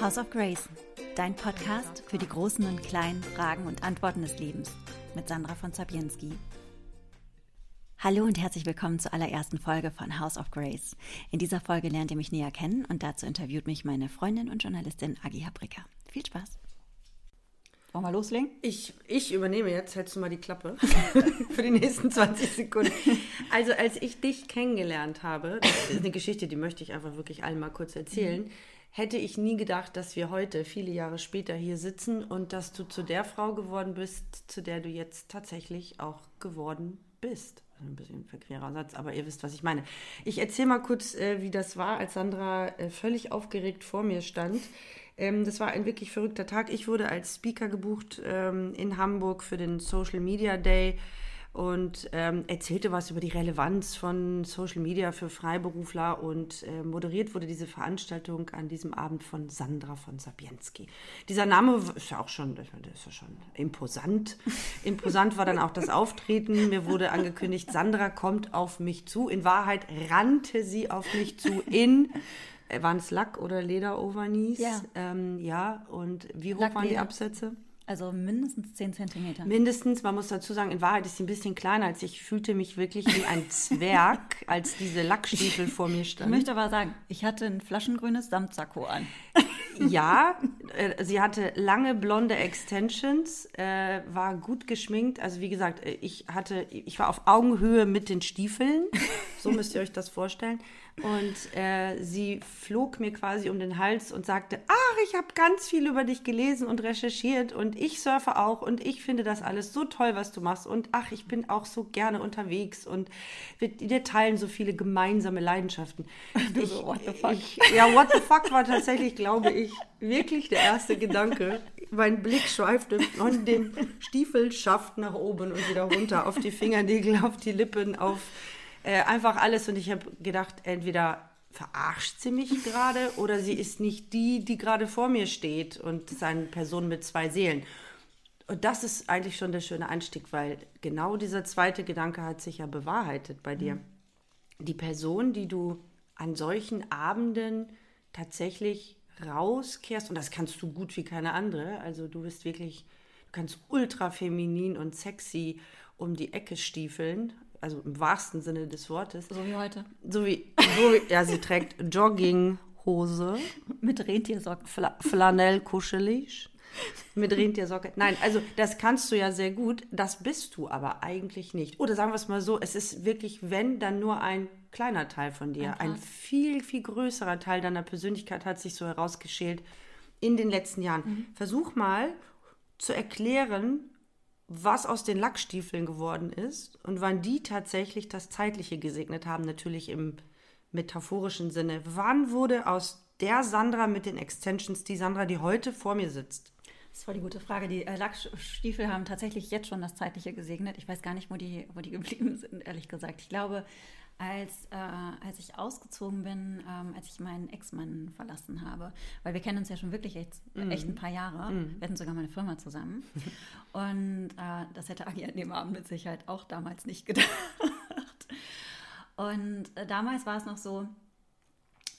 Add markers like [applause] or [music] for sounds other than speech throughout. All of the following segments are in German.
House of Grace, dein Podcast für die großen und kleinen Fragen und Antworten des Lebens mit Sandra von Zabienski. Hallo und herzlich willkommen zur allerersten Folge von House of Grace. In dieser Folge lernt ihr mich näher kennen und dazu interviewt mich meine Freundin und Journalistin Agi Habrika. Viel Spaß! Wollen wir loslegen? Ich, ich übernehme jetzt, hältst du mal die Klappe [laughs] für die nächsten 20 Sekunden. Also als ich dich kennengelernt habe, das ist eine Geschichte, die möchte ich einfach wirklich allen mal kurz erzählen, mhm. Hätte ich nie gedacht, dass wir heute, viele Jahre später, hier sitzen und dass du zu der Frau geworden bist, zu der du jetzt tatsächlich auch geworden bist. Ein bisschen verquerer Satz, aber ihr wisst, was ich meine. Ich erzähle mal kurz, äh, wie das war, als Sandra äh, völlig aufgeregt vor mir stand. Ähm, das war ein wirklich verrückter Tag. Ich wurde als Speaker gebucht ähm, in Hamburg für den Social Media Day und ähm, erzählte was über die Relevanz von Social Media für Freiberufler und äh, moderiert wurde diese Veranstaltung an diesem Abend von Sandra von Sabienski. Dieser Name ist ja auch schon, das ist ja schon imposant. [laughs] Imposant war dann auch das Auftreten. Mir wurde angekündigt, Sandra kommt auf mich zu. In Wahrheit rannte sie auf mich zu in äh, waren es Lack- oder Leder-Overknees? Ja. Ähm, ja, und wie hoch Lack, waren die. Absätze? Also mindestens 10 Zentimeter. Mindestens, man muss dazu sagen, in Wahrheit ist sie ein bisschen kleiner als ich. Ich fühlte mich wirklich wie ein [laughs] Zwerg, als diese Lackstiefel vor mir Ich standen. möchte aber sagen, ich hatte ein flaschengrünes Samtsacko an. [laughs] Ja, äh, sie hatte lange blonde Extensions, äh, war gut geschminkt. Also wie gesagt, äh, ich hatte, ich war auf Augenhöhe mit den Stiefeln. So müsst ihr euch das vorstellen. Und äh, sie flog mir quasi um den Hals und sagte, ach, ich habe ganz viel über dich gelesen und recherchiert und ich surfe auch und ich finde das alles so toll, was du machst. Und ach, ich bin auch so gerne unterwegs und wir, wir teilen so viele gemeinsame Leidenschaften. [laughs] Du Ich, so, what the fuck? Ich, ja, what the fuck war tatsächlich, glaube ich, wirklich der erste Gedanke. Mein Blick schweifte von dem Stiefelschaft nach oben und wieder runter auf die Fingernägel, auf die Lippen, auf äh, einfach alles. Und ich habe gedacht, entweder verarscht sie mich gerade oder sie ist nicht die, die gerade vor mir steht und ist eine Person mit zwei Seelen. Und das ist eigentlich schon der schöne Einstieg, weil genau dieser zweite Gedanke hat sich ja bewahrheitet bei dir. Die Person, die du an solchen Abenden tatsächlich rauskehrst, und das kannst du gut wie keine andere, also du bist wirklich, du kannst ultra feminin und sexy um die Ecke stiefeln, also im wahrsten Sinne des Wortes. So wie heute. So wie, so wie ja, sie trägt Jogginghose, Mit Rentiersocken. Fla Flanell kuschelig, mit Rentiersocke. Nein, also das kannst du ja sehr gut, das bist du aber eigentlich nicht. Oder sagen wir es mal so, es ist wirklich, wenn, dann nur ein kleiner Teil von dir. Ein viel, viel größerer Teil deiner Persönlichkeit hat sich so herausgeschält in den letzten Jahren. Versuch mal zu erklären, was aus den Lackstiefeln geworden ist und wann die tatsächlich das Zeitliche gesegnet haben, natürlich im metaphorischen Sinne. Wann wurde aus der Sandra mit den Extensions die Sandra, die heute vor mir sitzt? Das voll die gute Frage. Die äh, Lackstiefel haben tatsächlich jetzt schon das Zeitliche gesegnet. Ich weiß gar nicht, wo die, wo die geblieben sind, ehrlich gesagt. Ich glaube, als, äh, als ich ausgezogen bin, ähm, als ich meinen Ex-Mann verlassen habe, weil wir kennen uns ja schon wirklich echt, echt ein paar Jahre. Wir hatten sogar mal eine Firma zusammen. [laughs] Und äh, das hätte Agi an dem Abend mit Sicherheit auch damals nicht gedacht. Und äh, damals war es noch so,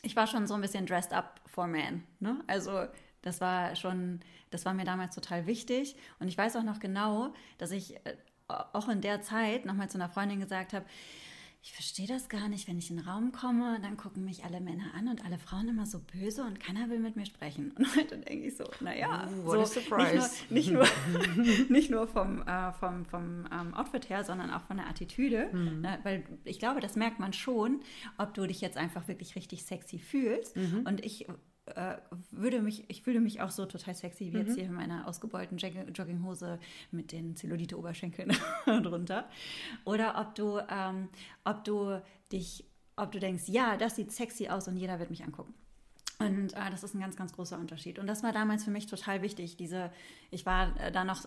ich war schon so ein bisschen dressed up for man. Ne? Also das war schon, das war mir damals total wichtig. Und ich weiß auch noch genau, dass ich äh, auch in der Zeit nochmal zu einer Freundin gesagt habe, ich verstehe das gar nicht, wenn ich in den Raum komme, dann gucken mich alle Männer an und alle Frauen immer so böse und keiner will mit mir sprechen. [laughs] Und heute denke ich so, naja, a so, surprise. nicht nur, nicht [laughs] nur, nicht nur vom, äh, vom, vom ähm, Outfit her, sondern auch von der Attitüde. Mhm. Ne? Weil ich glaube, das merkt man schon, ob du dich jetzt einfach wirklich richtig sexy fühlst. Mhm. Und ich äh, würde mich, ich fühle mich auch so total sexy wie Mhm. jetzt hier in meiner ausgebeulten Jag- Jogginghose mit den Zellulite-Oberschenkeln [laughs] drunter. Oder ob du, ähm, ob du dich, ob du denkst, ja, das sieht sexy aus und jeder wird mich angucken. Und äh, das ist ein ganz, ganz großer Unterschied. Und das war damals für mich total wichtig. Diese, ich war äh, da noch,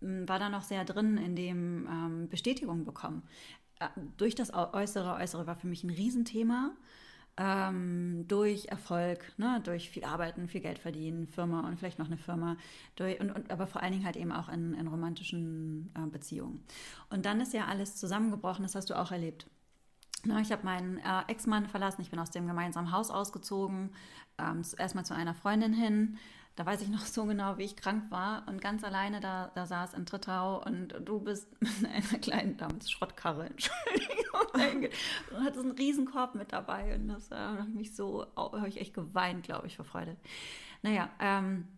war da noch sehr drin in dem ähm, Bestätigung bekommen. Äh, durch das Äußere, Äußere war für mich ein Riesenthema. Ähm, durch Erfolg, ne, durch viel Arbeiten, viel Geld verdienen, Firma und vielleicht noch eine Firma, durch, und, und, aber vor allen Dingen halt eben auch in, in romantischen äh, Beziehungen. Und dann ist ja alles zusammengebrochen, das hast du auch erlebt. Na, ich habe meinen äh, Ex-Mann verlassen, ich bin aus dem gemeinsamen Haus ausgezogen, ähm, erstmal zu einer Freundin hin. Da weiß ich noch so genau, wie ich krank war und ganz alleine da, da saß in Trittau und du bist [laughs] mit einer kleinen, damals Schrottkarre, [laughs] Entschuldigung, [laughs] und hattest einen Riesenkorb mit dabei und das äh, habe ich mich so, habe ich echt geweint, glaube ich, vor Freude. Naja, ähm,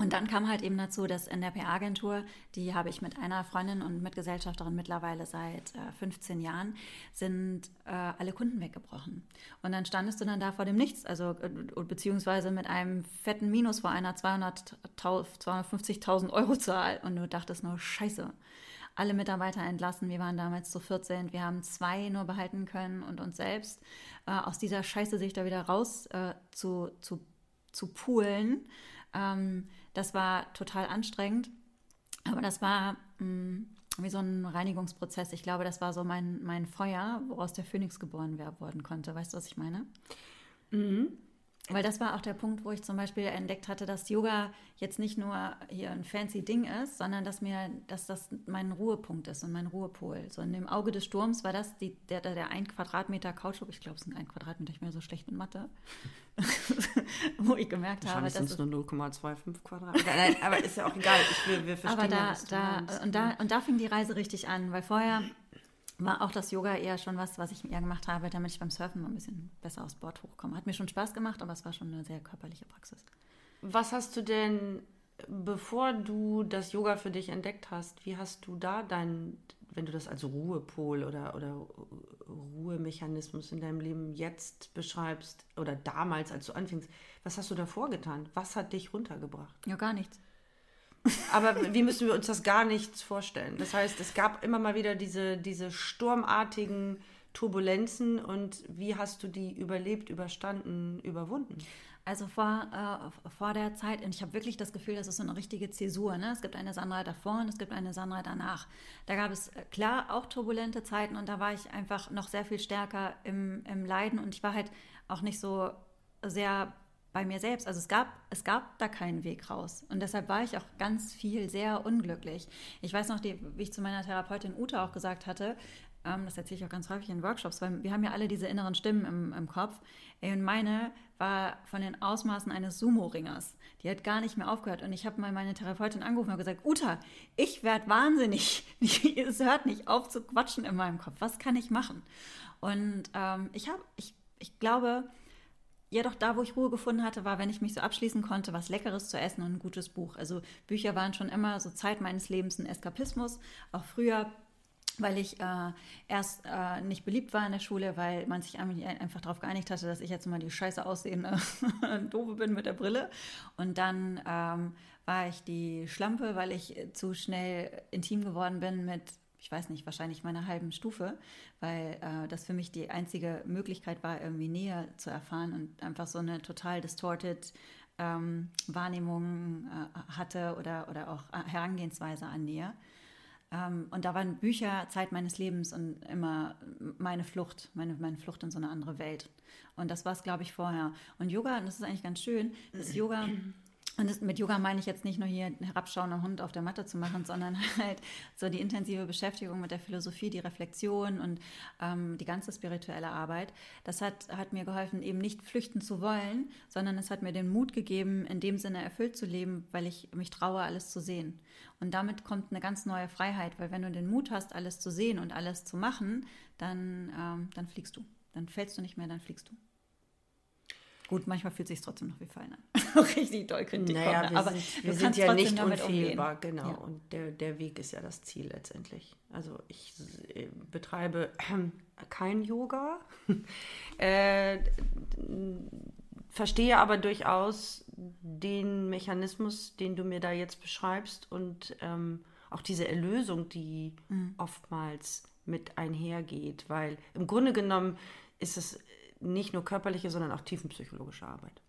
und dann kam halt eben dazu, dass in der PR-Agentur, die habe ich mit einer Freundin und Mitgesellschafterin mittlerweile seit äh, 15 Jahren, sind äh, alle Kunden weggebrochen. Und dann standest du dann da vor dem Nichts, also äh, beziehungsweise mit einem fetten Minus vor einer 250.000 Euro Zahl und du dachtest nur, scheiße. Alle Mitarbeiter entlassen, wir waren damals zu 14, wir haben zwei nur behalten können und uns selbst äh, aus dieser Scheiße sich da wieder raus äh, zu, zu, zu poolen. Ähm, das war total anstrengend, aber das war mh, mm, wie so ein Reinigungsprozess. Ich glaube, das war so mein, mein Feuer, woraus der Phönix geboren werden konnte. Weißt du, was ich meine? Mhm. Weil das war auch der Punkt, wo ich zum Beispiel entdeckt hatte, dass Yoga jetzt nicht nur hier ein fancy Ding ist, sondern dass mir, dass das mein Ruhepunkt ist und mein Ruhepol. So in dem Auge des Sturms war das die, der, der ein Quadratmeter Kautschuk, ich glaube, es sind ein Quadratmeter, ich bin ja so schlecht in Mathe, [laughs] wo ich gemerkt habe, dass es nur 0,25 Quadratmeter. Nein, aber ist ja auch egal. Ich will, wir verstehen aber da, ja, da, und da und da fing die Reise richtig an, weil vorher war auch das Yoga eher schon was, was ich eher gemacht habe, damit ich beim Surfen mal ein bisschen besser aus Bord hochkomme. Hat mir schon Spaß gemacht, aber es war schon eine sehr körperliche Praxis. Was hast du denn, bevor du das Yoga für dich entdeckt hast, wie hast du da dein, wenn du das als Ruhepol oder, oder Ruhemechanismus in deinem Leben jetzt beschreibst oder damals, als du anfingst, was hast du da vorgetan? Was hat dich runtergebracht? Ja, gar nichts. Aber wie müssen wir uns das gar nichts vorstellen? Das heißt, es gab immer mal wieder diese, diese sturmartigen Turbulenzen und wie hast du die überlebt, überstanden, überwunden? Also vor, äh, vor der Zeit, und ich habe wirklich das Gefühl, das ist so eine richtige Zäsur. Ne? Es gibt eine Sandra davor und es gibt eine Sandra danach. Da gab es äh, klar auch turbulente Zeiten und da war ich einfach noch sehr viel stärker im, im Leiden und ich war halt auch nicht so sehr bei mir selbst. Also es gab, es gab da keinen Weg raus. Und deshalb war ich auch ganz viel sehr unglücklich. Ich weiß noch, die, wie ich zu meiner Therapeutin Ute auch gesagt hatte, ähm, das erzähle ich auch ganz häufig in Workshops, weil wir haben ja alle diese inneren Stimmen im, im Kopf. Und meine war von den Ausmaßen eines Sumo-Ringers. Die hat gar nicht mehr aufgehört. Und ich habe mal meine Therapeutin angerufen und gesagt, Uta, ich werde wahnsinnig. [laughs] es hört nicht auf zu quatschen in meinem Kopf. Was kann ich machen? Und ähm, ich habe, ich, ich glaube, ja, doch da, wo ich Ruhe gefunden hatte, war, wenn ich mich so abschließen konnte, was Leckeres zu essen und ein gutes Buch. Also Bücher waren schon immer so Zeit meines Lebens ein Eskapismus. Auch früher, weil ich äh, erst äh, nicht beliebt war in der Schule, weil man sich einfach darauf geeinigt hatte, dass ich jetzt mal die scheiße aussehende [laughs] Doofe bin mit der Brille. Und dann ähm, war ich die Schlampe, weil ich zu schnell intim geworden bin mit ich weiß nicht, wahrscheinlich meiner halben Stufe, weil äh, das für mich die einzige Möglichkeit war, irgendwie Nähe zu erfahren und einfach so eine total distorted ähm, Wahrnehmung äh, hatte oder, oder auch Herangehensweise an Nähe. Ähm, und da waren Bücher Zeit meines Lebens und immer meine Flucht, meine, meine Flucht in so eine andere Welt. Und das war es, glaube ich, vorher. Und Yoga, und das ist eigentlich ganz schön, dass Yoga und das, mit Yoga meine ich jetzt nicht nur hier einen herabschauenden Hund auf der Matte zu machen, sondern [laughs] halt so die intensive Beschäftigung mit der Philosophie, die Reflexion und ähm, die ganze spirituelle Arbeit. Das hat, hat mir geholfen, eben nicht flüchten zu wollen, sondern es hat mir den Mut gegeben, in dem Sinne erfüllt zu leben, weil ich mich traue, alles zu sehen. Und damit kommt eine ganz neue Freiheit, weil wenn du den Mut hast, alles zu sehen und alles zu machen, dann, ähm, dann fliegst du. Dann fällst du nicht mehr, dann fliegst du. Gut, manchmal fühlt es sich trotzdem noch wie Fallen an. Richtig doll Kritik naja, kommt, aber sind, wir sind ja nicht unfehlbar, umgehen. genau. Ja. Und der, der Weg ist ja das Ziel letztendlich. Also ich äh, betreibe äh, [clears throat] kein Yoga, [laughs] äh, verstehe aber durchaus den Mechanismus, den du mir da jetzt beschreibst und ähm, auch diese Erlösung, die mhm. oftmals mit einhergeht, weil im Grunde genommen ist es nicht nur körperliche, sondern auch tiefenpsychologische Arbeit.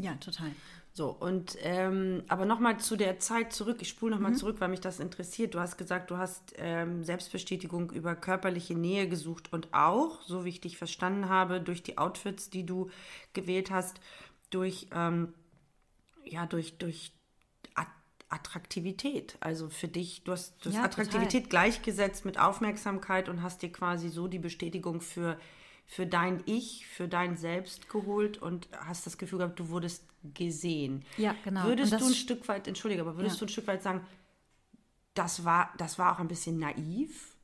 Ja, total. So, und ähm, aber nochmal zu der Zeit zurück, ich spule nochmal mhm. zurück, weil mich das interessiert. Du hast gesagt, du hast ähm, Selbstbestätigung über körperliche Nähe gesucht und auch, so wie ich dich verstanden habe, durch die Outfits, die du gewählt hast, durch, ähm, ja, durch, durch Attraktivität. Also für dich, du hast, du hast ja, Attraktivität total. gleichgesetzt mit Aufmerksamkeit und hast dir quasi so die Bestätigung für für dein Ich, für dein Selbst geholt und hast das Gefühl gehabt, du wurdest gesehen. Ja, genau. Würdest das- du ein Stück weit, entschuldige, aber würdest Ja. du ein Stück weit sagen, das war, das war auch ein bisschen naiv?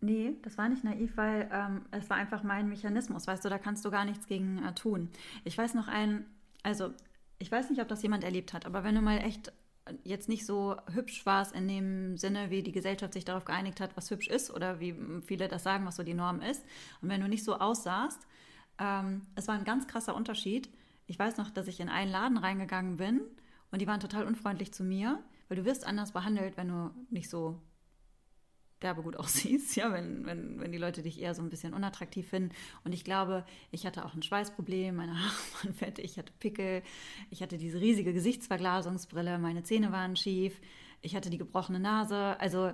Nee, das war nicht naiv, weil ähm, es war einfach mein Mechanismus. Weißt du, da kannst du gar nichts gegen äh, tun. Ich weiß noch ein, also ich weiß nicht, ob das jemand erlebt hat, aber wenn du mal echt jetzt nicht so hübsch warst in dem Sinne, wie die Gesellschaft sich darauf geeinigt hat, was hübsch ist oder wie viele das sagen, was so die Norm ist. Und wenn du nicht so aussahst, ähm, es war ein ganz krasser Unterschied. Ich weiß noch, dass ich in einen Laden reingegangen bin und die waren total unfreundlich zu mir, weil du wirst anders behandelt, wenn du nicht so derbe gut [laughs] aussiehst, ja, wenn, wenn, wenn die Leute dich eher so ein bisschen unattraktiv finden. Und ich glaube, ich hatte auch ein Schweißproblem, meine [laughs] Haare waren fettig, ich hatte Pickel, ich hatte diese riesige Gesichtsverglasungsbrille, meine Zähne waren schief, ich hatte die gebrochene Nase, also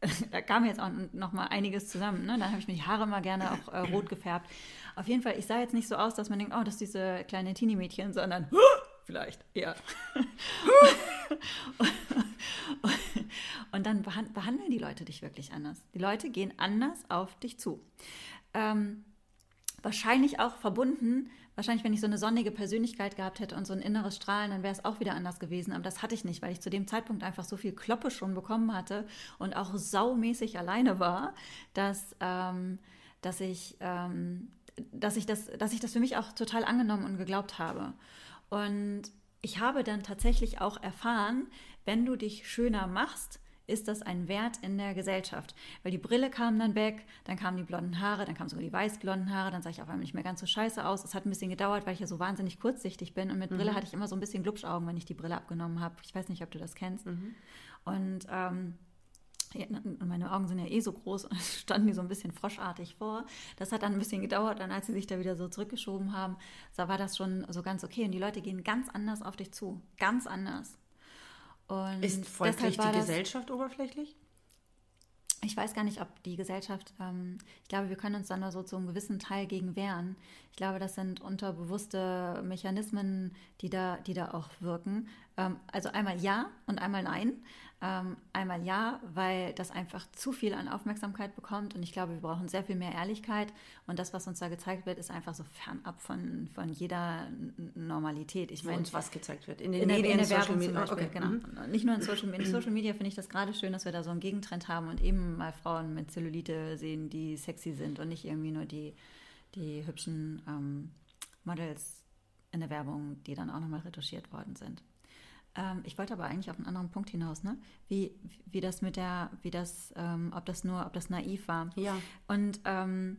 [laughs] da kam jetzt auch noch mal einiges zusammen. Ne? Dann habe ich mir die Haare mal gerne auch äh, rot gefärbt. Auf jeden Fall, ich sah jetzt nicht so aus, dass man denkt, oh, das ist diese kleine Teenie-Mädchen, sondern [gasps] vielleicht eher. Und dann behand behandeln die Leute dich wirklich anders. Die Leute gehen anders auf dich zu. Ähm, wahrscheinlich auch verbunden, wahrscheinlich, wenn ich so eine sonnige Persönlichkeit gehabt hätte und so ein inneres Strahlen, dann wäre es auch wieder anders gewesen. Aber das hatte ich nicht, weil ich zu dem Zeitpunkt einfach so viel Kloppe schon bekommen hatte und auch saumäßig alleine war, dass, ähm, dass, ich, ähm, dass, ich das, dass ich das für mich auch total angenommen und geglaubt habe. Und ich habe dann tatsächlich auch erfahren, wenn du dich schöner machst, ist das ein Wert in der Gesellschaft. Weil die Brille kam dann weg, dann kamen die blonden Haare, dann kamen sogar die weißblonden Haare, dann sah ich auf einmal nicht mehr ganz so scheiße aus. Es hat ein bisschen gedauert, weil ich ja so wahnsinnig kurzsichtig bin und mit Brille hatte ich immer so ein bisschen Glubschaugen, wenn ich die Brille abgenommen habe. Ich weiß nicht, ob du das kennst. Und ähm, meine Augen sind ja eh so groß und es [laughs] standen die so ein bisschen froschartig vor. Das hat dann ein bisschen gedauert, dann als sie sich da wieder so zurückgeschoben haben, da war das schon so ganz okay. Und die Leute gehen ganz anders auf dich zu. Ganz anders. Und Ist folglich die das- Gesellschaft oberflächlich? ich weiß gar nicht, ob die Gesellschaft, ähm, ich glaube, wir können uns dann nur so zu einem gewissen Teil gegen wehren. Ich glaube, das sind unterbewusste Mechanismen, die da, die da auch wirken. Ähm, also einmal ja und einmal nein. Ähm, einmal ja, weil das einfach zu viel an Aufmerksamkeit bekommt und ich glaube, wir brauchen sehr viel mehr Ehrlichkeit und das, was uns da gezeigt wird, ist einfach so fernab von, von jeder Normalität. Ich meine, uns was gezeigt wird? In den in der, Medien, in der Social Werbung zum Media. Beispiel, Okay. genau. mhm. Nicht nur in Social Media. [clears throat] In Social Media finde ich das gerade schön, dass wir da so einen Gegentrend haben und eben mal Frauen mit Zellulite sehen, die sexy sind und nicht irgendwie nur die, die hübschen ähm, Models in der Werbung, die dann auch nochmal retuschiert worden sind. Ähm, ich wollte aber eigentlich auf einen anderen Punkt hinaus, ne? Wie, wie das mit der, wie das, ähm, ob das nur, ob das naiv war. Ja. Und ähm,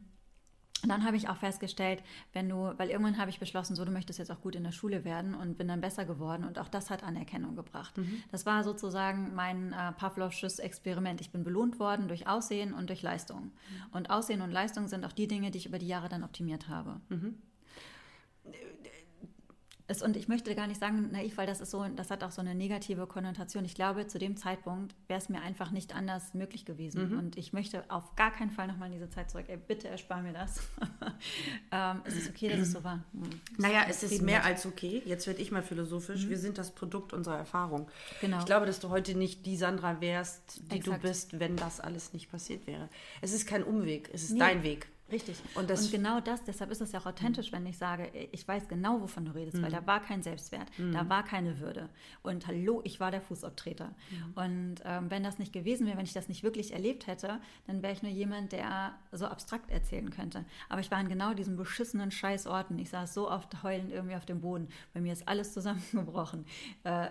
dann habe ich auch festgestellt, wenn du, weil irgendwann habe ich beschlossen, so du möchtest jetzt auch gut in der Schule werden und bin dann besser geworden und auch das hat Anerkennung gebracht. Das war sozusagen mein äh, Pavlovsches Experiment. Ich bin belohnt worden durch Aussehen und durch Leistung. Und Aussehen und Leistung sind auch die Dinge, die ich über die Jahre dann optimiert habe. Es, und ich möchte gar nicht sagen naiv, weil das ist so, das hat auch so eine negative Konnotation. Ich glaube, zu dem Zeitpunkt wäre es mir einfach nicht anders möglich gewesen. Und ich möchte auf gar keinen Fall nochmal in diese Zeit zurück. Ey, bitte erspar mir das. [laughs] ähm, es ist okay, dass es so war. Hm. [clears throat] Naja, es ist mehr als okay. Jetzt werde ich mal philosophisch. Wir sind das Produkt unserer Erfahrung. Genau. Ich glaube, dass du heute nicht die Sandra wärst, die Exakt. du bist, wenn das alles nicht passiert wäre. Es ist kein Umweg, es ist Nee. dein Weg. Richtig. Und Und, genau das, deshalb ist es ja auch authentisch, wenn ich sage, ich weiß genau, wovon du redest, weil da war kein Selbstwert, da war keine Würde. Und hallo, ich war der Fußabtreter. Und ähm, wenn das nicht gewesen wäre, wenn ich das nicht wirklich erlebt hätte, dann wäre ich nur jemand, der so abstrakt erzählen könnte. Aber ich war an genau diesen beschissenen Scheißorten. Ich saß so oft heulend irgendwie auf dem Boden. Bei mir ist alles zusammengebrochen. Äh,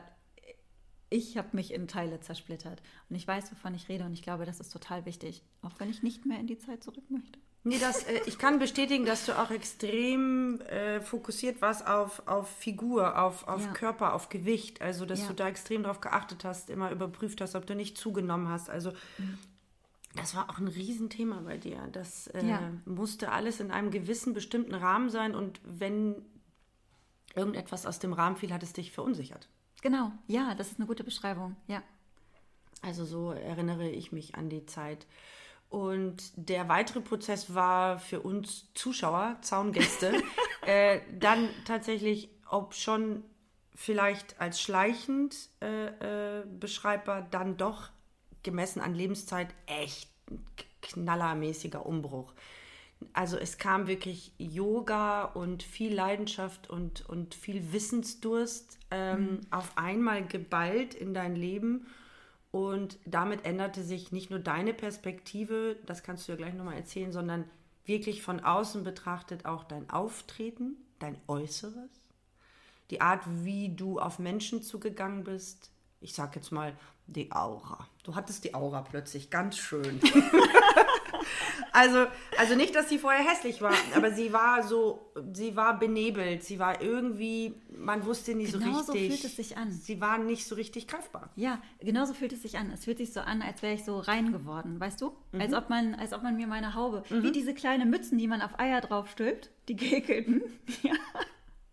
ich habe mich in Teile zersplittert. Und ich weiß, wovon ich rede. Und ich glaube, das ist total wichtig. Auch wenn ich nicht mehr in die Zeit zurück möchte. Nee, das, äh, ich kann bestätigen, dass du auch extrem äh, fokussiert warst auf, auf Figur, auf, auf Ja. Körper, auf Gewicht. Also, dass Ja. du da extrem drauf geachtet hast, immer überprüft hast, ob du nicht zugenommen hast. Also, das war auch ein Riesenthema bei dir. Das äh, Ja. musste alles in einem gewissen, bestimmten Rahmen sein. Und wenn irgendetwas aus dem Rahmen fiel, hat es dich verunsichert. Genau, ja, das ist eine gute Beschreibung. Ja. Also so erinnere ich mich an die Zeit. Und der weitere Prozess war für uns Zuschauer, Zaungäste, [laughs] äh, dann tatsächlich, ob schon vielleicht als schleichend äh, äh, beschreibbar, dann doch gemessen an Lebenszeit echt ein knallermäßiger Umbruch. also es kam wirklich Yoga und viel Leidenschaft und, und viel Wissensdurst ähm, auf einmal geballt in dein Leben. Und damit änderte sich nicht nur deine Perspektive, das kannst du ja gleich nochmal erzählen, sondern wirklich von außen betrachtet auch dein Auftreten, dein Äußeres, die Art, wie du auf Menschen zugegangen bist. Ich sag jetzt mal die Aura. Du hattest die Aura plötzlich ganz schön. [laughs] also, also nicht, dass sie vorher hässlich war, aber sie war so, sie war benebelt, sie war irgendwie, man wusste nicht Genau so so richtig. fühlt es sich an. Sie war nicht so richtig greifbar. Ja, genauso fühlt es sich an. Es fühlt sich so an, als wäre ich so rein geworden, weißt du? Als, ob man, als ob man mir meine Haube, wie diese kleinen Mützen, die man auf Eier draufstülpt, die gekelten. [laughs] Ja.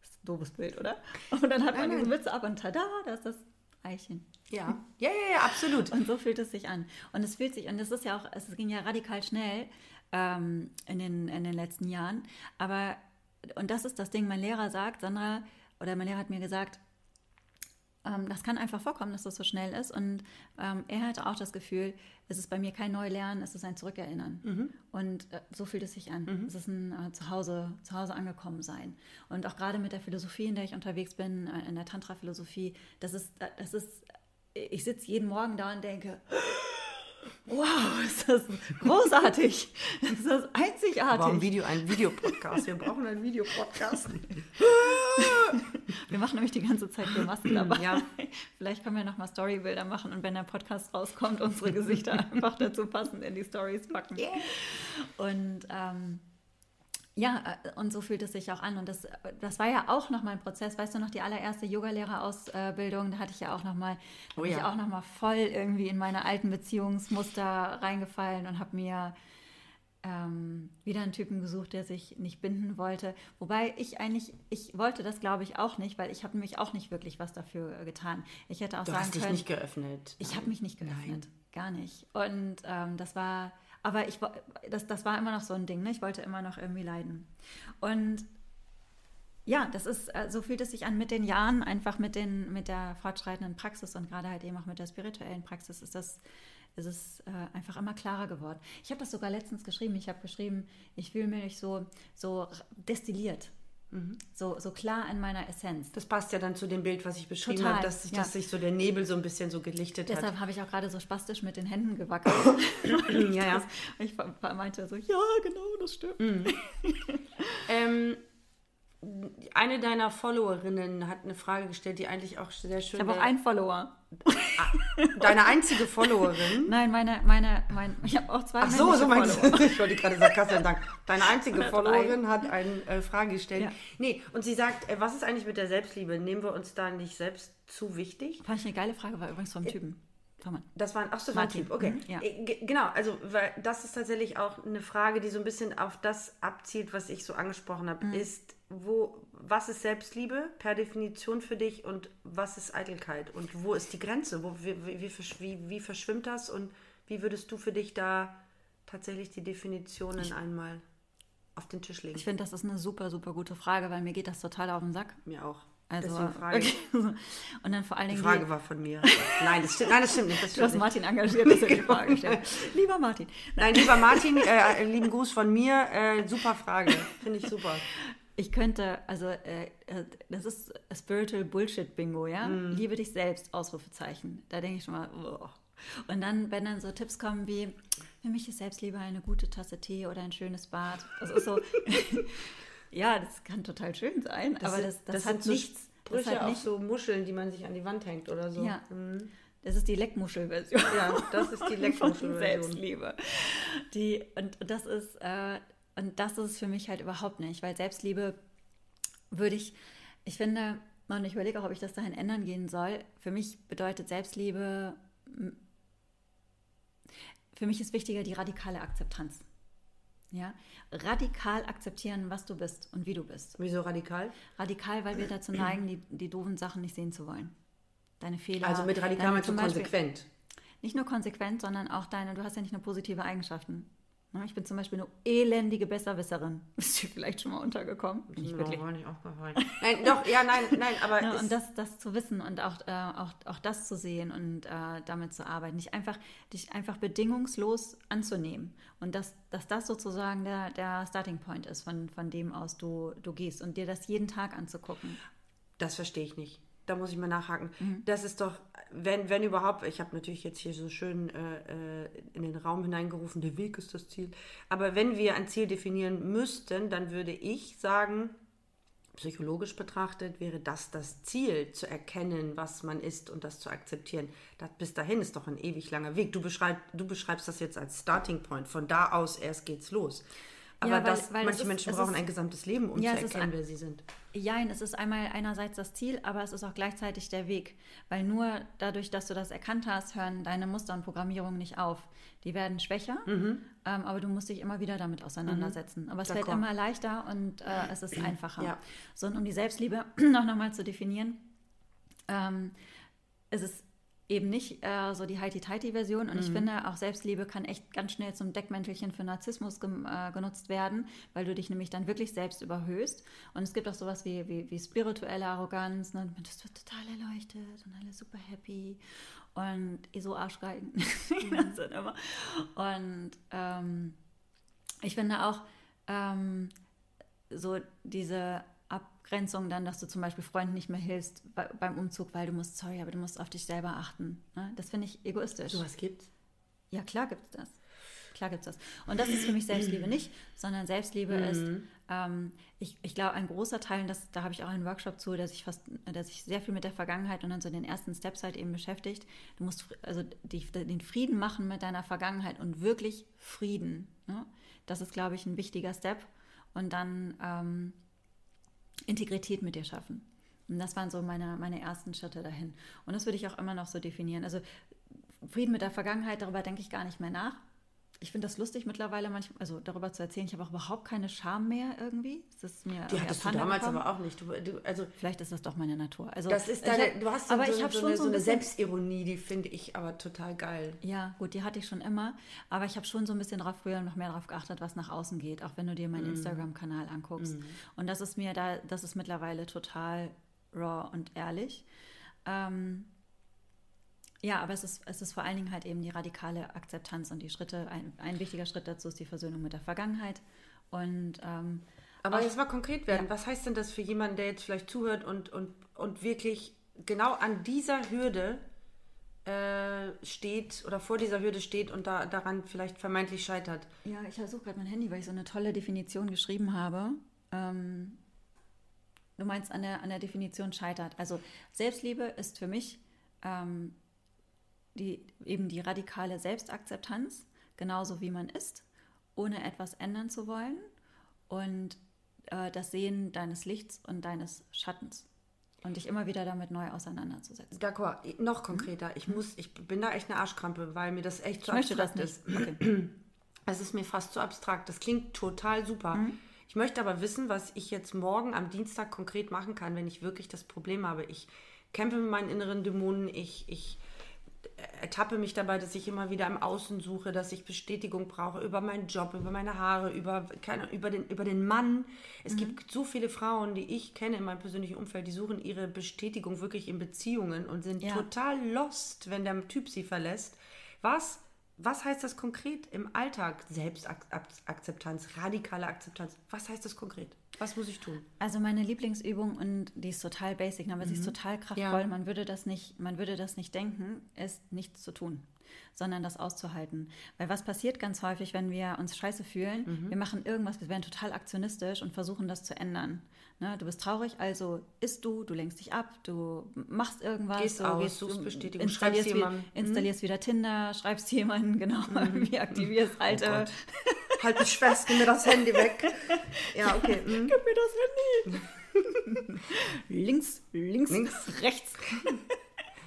Das ist ein doofes Bild, oder? Und dann hat man Nein, diese. Mütze ab und tada, da ist das Eichen. Ja, [laughs] ja, ja, ja absolut. Und so fühlt es sich an. Und es fühlt sich, und es ist ja auch, es ging ja radikal schnell ähm, in, den, in den letzten Jahren. Aber, und das ist das Ding, mein Lehrer sagt, Sandra, oder mein Lehrer hat mir gesagt, ähm, das kann einfach vorkommen, dass das so schnell ist. Und ähm, er hatte auch das Gefühl, es ist bei mir kein Neulernen, es ist ein Zurückerinnern. Und äh, so fühlt es sich an. Es ist ein äh, Zuhause, Zuhause angekommen sein. Und auch gerade mit der Philosophie, in der ich unterwegs bin, äh, in der Tantra-Philosophie, das ist, äh, das ist, ich sitze jeden Morgen da und denke, wow, ist das großartig. Das ist das einzigartig. Warum Video, ein Videopodcast? Wir brauchen einen Videopodcast. Wir machen nämlich die ganze Zeit Grimassen dabei. Ja. Vielleicht können wir nochmal Storybilder machen und wenn der Podcast rauskommt, unsere Gesichter [laughs] einfach dazu passend in die Stories packen. Und ähm, ja, äh, und so fühlt es sich auch an. Und das, das war ja auch noch mal ein Prozess. Weißt du noch, die allererste Yogalehrerausbildung, da hatte ich ja auch noch mal, da Oh bin ich ja. auch noch mal voll irgendwie in meine alten Beziehungsmuster reingefallen und habe mir ähm, wieder einen Typen gesucht, der sich nicht binden wollte. Wobei ich eigentlich, ich wollte das glaube ich auch nicht, weil ich habe nämlich auch nicht wirklich was dafür äh, getan. Ich hätte auch Du sagen hast dich können, nicht geöffnet. ich habe mich nicht geöffnet, gar nicht. Und ähm, das war, aber ich, das, das war immer noch so ein Ding, ne? ich wollte immer noch irgendwie leiden. Und ja, das ist, äh, so fühlt es sich an mit den Jahren, einfach mit, den, mit der fortschreitenden Praxis und gerade halt eben auch mit der spirituellen Praxis ist das, ist es äh, einfach immer klarer geworden. Ich habe das sogar letztens geschrieben. Ich habe geschrieben, ich fühle mich so, so destilliert, so, so klar in meiner Essenz. Das passt ja dann zu dem Bild, was ich beschrieben Total, habe, dass, ja. dass sich so der Nebel so ein bisschen so gelichtet hat. Deshalb habe ich auch gerade so spastisch mit den Händen gewackelt. [laughs] Ja, ja. Das- Ich meinte so, ja, genau, das stimmt. [laughs] Ähm, eine deiner Followerinnen hat eine Frage gestellt, die eigentlich auch sehr schön Ich habe auch einen Follower. Deine einzige Followerin. [laughs] Nein, meine, meine, mein, ich habe auch zwei Ach so, so meinst Follower. du. Ich wollte gerade sagen, Kassian, Dank. Deine einzige. Followerin hat eine äh, Frage gestellt. Ja. Nee, und sie sagt, äh, was ist eigentlich mit der Selbstliebe? Nehmen wir uns da nicht selbst zu wichtig? Fand ich eine geile Frage, war übrigens vom Typen. Vom Mann. Das war ein, ach so, war ein. Typ, okay. Mhm, ja. Äh, ge- Genau, also weil das ist tatsächlich auch eine Frage, die so ein bisschen auf das abzielt, was ich so angesprochen habe, Mhm. ist, wo, was ist Selbstliebe per Definition für dich und was ist Eitelkeit und wo ist die Grenze? Wo, wie, wie, wie, wie, verschwimmt das und wie würdest du für dich da tatsächlich die Definitionen einmal auf den Tisch legen? Ich finde, das ist eine super, super gute Frage, weil mir geht das total auf den Sack. Mir auch. Also, Deswegen frage ich. okay. [laughs] Und dann vor allen Die Dingen Frage war von mir. Nein, das stimmt, nein, das stimmt nicht. Das Du stimmt hast nicht. Martin engagiert, dass er die [laughs] Frage stellt. Lieber Martin. Nein, lieber Martin, äh, lieben Gruß von mir. Äh, super Frage. Finde ich super. Ich könnte, also äh, äh, das ist Spiritual Bullshit Bingo, ja? Mhm. Liebe dich selbst, Ausrufezeichen. Da denke ich schon mal, oh. Und dann, wenn dann so Tipps kommen wie, für mich ist Selbstliebe eine gute Tasse Tee oder ein schönes Bad. Das ist so, [laughs] ja, das kann total schön sein, aber sind- das, das, sind hat so nichts. Das Sprüche hat auf nicht, so Muscheln, die man sich an die Wand hängt oder so. Ja. Mhm. das ist die Leckmuschel-Version. Ja, das ist die [laughs] Leckmuschel-Version. Selbstliebe. Die, und und das ist, äh, und das ist es für mich halt überhaupt nicht, weil Selbstliebe würde ich, ich finde, und ich überlege auch, ob ich das dahin ändern gehen soll. Für mich bedeutet Selbstliebe, für mich ist wichtiger die radikale Akzeptanz. Ja, radikal akzeptieren, was du bist und wie du bist. Wieso radikal? Radikal, weil wir dazu neigen, die, die doofen Sachen nicht sehen zu wollen. Deine Fehler. Also mit radikal deine meinst du konsequent. nicht nur konsequent, sondern auch deine, du hast ja nicht nur positive Eigenschaften. Ne, Ich bin zum Beispiel eine elendige Besserwisserin. [laughs] Ist dir vielleicht schon mal untergekommen? Bin ich wirklich. war nicht aufgefallen. Nein, doch, ja, nein, nein, aber Ja, es- [laughs] und das, das zu wissen und auch, äh, auch, auch das zu sehen und äh, damit zu arbeiten. Dich einfach, dich einfach bedingungslos anzunehmen. Und dass, dass das sozusagen der, der Starting Point ist, von, von dem aus du, du gehst und dir das jeden Tag anzugucken. Das verstehe ich nicht. Da muss ich mal nachhaken. Mhm. Das ist doch, wenn, wenn überhaupt, ich habe natürlich jetzt hier so schön äh, äh, in den Raum hineingerufen, der Weg ist das Ziel. Aber wenn wir ein Ziel definieren müssten, dann würde ich sagen, psychologisch betrachtet wäre das das Ziel, zu erkennen, was man ist und das zu akzeptieren. Das, bis dahin ist doch ein ewig langer Weg. Du, beschreib, du beschreibst das jetzt als Starting Point. Von da aus erst geht's los. Aber Ja, weil- das, weil manche ist- Menschen brauchen ist- ein gesamtes Leben, um Ja, zu ist erkennen, ein- wer sie sind. Jein, es ist einmal einerseits das Ziel, aber es ist auch gleichzeitig der Weg. Weil nur dadurch, dass du das erkannt hast, hören deine Muster und Programmierungen nicht auf. Die werden schwächer, ähm, aber du musst dich immer wieder damit auseinandersetzen. Aber es fällt immer leichter und äh, es ist [clears throat] einfacher. Ja. So, und um die Selbstliebe [clears throat] noch nochmal zu definieren, ähm, ist es eben nicht äh, so die Heiti-Teiti-Version. Und ich finde, auch Selbstliebe kann echt ganz schnell zum Deckmäntelchen für Narzissmus äh, genutzt werden, weil du dich nämlich dann wirklich selbst überhöhst. Und es gibt auch sowas wie, wie, wie spirituelle Arroganz. Ne? Das wird total erleuchtet und alle super happy. Und so Arschgeigen. [laughs] Immer. Und ähm, ich finde auch ähm, so diese Abgrenzung dann, dass du zum Beispiel Freunden nicht mehr hilfst bei, beim Umzug, weil du musst, sorry, aber du musst auf dich selber achten. Ne? Das finde ich egoistisch. Sowas gibt's. Ja, klar gibt es das. Klar gibt es das. Und das ist für mich Selbstliebe nicht, sondern Selbstliebe ist, ähm, ich, ich glaube, ein großer Teil, und das, da habe ich auch einen Workshop zu, der sich fast, der sich sehr viel mit der Vergangenheit und dann so den ersten Steps halt eben beschäftigt. Du musst also die, den Frieden machen mit deiner Vergangenheit und wirklich Frieden. Ne? Das ist, glaube ich, ein wichtiger Step. Und dann ähm, Integrität mit dir schaffen. Und das waren so meine, meine ersten Schritte dahin. Und das würde ich auch immer noch so definieren. Also Frieden mit der Vergangenheit, darüber denke ich gar nicht mehr nach. Ich finde das lustig mittlerweile manchmal, also darüber zu erzählen. Ich habe auch überhaupt keine Scham mehr irgendwie. Das ist mir Die hattest du damals gekommen. aber auch nicht. Du, du, also Vielleicht ist das doch meine Natur. Also das ist deine, hab- du hast so, aber so, ich habe so schon eine, so so ein eine Selbstironie, die finde ich aber total geil. Ja, gut, die hatte ich schon immer. Aber ich habe schon so ein bisschen drauf früher noch mehr darauf geachtet, was nach außen geht, auch wenn du dir meinen Instagram-Kanal anguckst. Und das ist mir da, das ist mittlerweile total raw und ehrlich. Ähm, ja, aber es ist, es ist vor allen Dingen halt eben die radikale Akzeptanz und die Schritte. Ein, ein wichtiger Schritt dazu ist die Versöhnung mit der Vergangenheit. Und ähm, Aber jetzt mal konkret werden. Was heißt denn das für jemanden, der jetzt vielleicht zuhört und, und, und wirklich genau an dieser Hürde äh, steht oder vor dieser Hürde steht und da, daran vielleicht vermeintlich scheitert? Ja, ich versuche gerade mein Handy, weil ich so eine tolle Definition geschrieben habe. Ähm, du meinst an der, an der Definition scheitert. Also Selbstliebe ist für mich ähm, die, eben die radikale Selbstakzeptanz, genauso wie man ist, ohne etwas ändern zu wollen und äh, das Sehen deines Lichts und deines Schattens und dich immer wieder damit neu auseinanderzusetzen. D'accord, noch konkreter. Ich muss, ich bin da echt eine Arschkrampe, weil mir das echt zu Ich möchte das abstrakt nicht. ist. Okay. [clears throat] Es ist mir fast zu abstrakt. Das klingt total super. Mhm. Ich möchte aber wissen, was ich jetzt morgen am Dienstag konkret machen kann, wenn ich wirklich das Problem habe. Ich kämpfe mit meinen inneren Dämonen. Ich, ich ertappe mich dabei, dass ich immer wieder im Außen suche, dass ich Bestätigung brauche über meinen Job, über meine Haare, über, keine, über, den, über den Mann. Es gibt so viele Frauen, die ich kenne in meinem persönlichen Umfeld, die suchen ihre Bestätigung wirklich in Beziehungen und sind Ja. total lost, wenn der Typ sie verlässt. Was, was heißt das konkret im Alltag? Selbstakzeptanz, radikale Akzeptanz. Was heißt das konkret? Was muss ich tun? Also meine Lieblingsübung und die ist total basic, aber sie ist total kraftvoll. Mhm. Ja. Man würde das nicht, man würde das nicht denken, ist nichts zu tun, sondern das auszuhalten. Weil was passiert ganz häufig, wenn wir uns scheiße fühlen? Mhm. Wir machen irgendwas, wir werden total aktionistisch und versuchen das zu ändern. Ne? Du bist traurig, also isst du, du lenkst dich ab, du machst irgendwas, Gehst du aus, suchst du Bestätigung, installierst, schreibst wie, jemandem. Mhm. installierst wieder Tinder, schreibst jemanden, [laughs] genau, irgendwie aktivierst Oh alte. Halt mich fest, nimm mir das Handy weg. [laughs] Ja, okay. mhm. Gib mir das Handy. links, links, Links. rechts.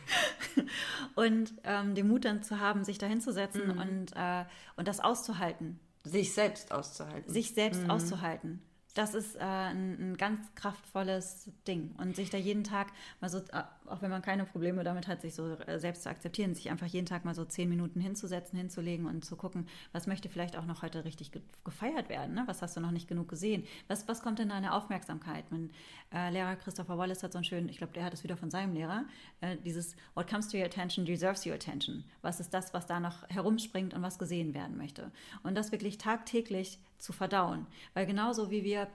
[laughs] und ähm, den Mut dann zu haben, sich da hinzusetzen und, äh, und das auszuhalten. Sich selbst auszuhalten. Sich selbst auszuhalten. Das ist äh, ein, ein, ganz kraftvolles Ding. Und sich da jeden Tag mal so, äh, auch wenn man keine Probleme damit hat, sich so äh, selbst zu akzeptieren, sich einfach jeden Tag mal so zehn Minuten hinzusetzen, hinzulegen und zu gucken, was möchte vielleicht auch noch heute richtig ge gefeiert werden. Ne? Was hast du noch nicht genug gesehen? Was, was kommt in deine Aufmerksamkeit? Mein äh, Lehrer Christopher Wallace hat so ein schön, ich glaube, der hat es wieder von seinem Lehrer, äh, dieses What comes to your attention deserves your attention. Was ist das, was da noch herumspringt und was gesehen werden möchte? Und das wirklich tagtäglich zu verdauen. Weil genauso wie wir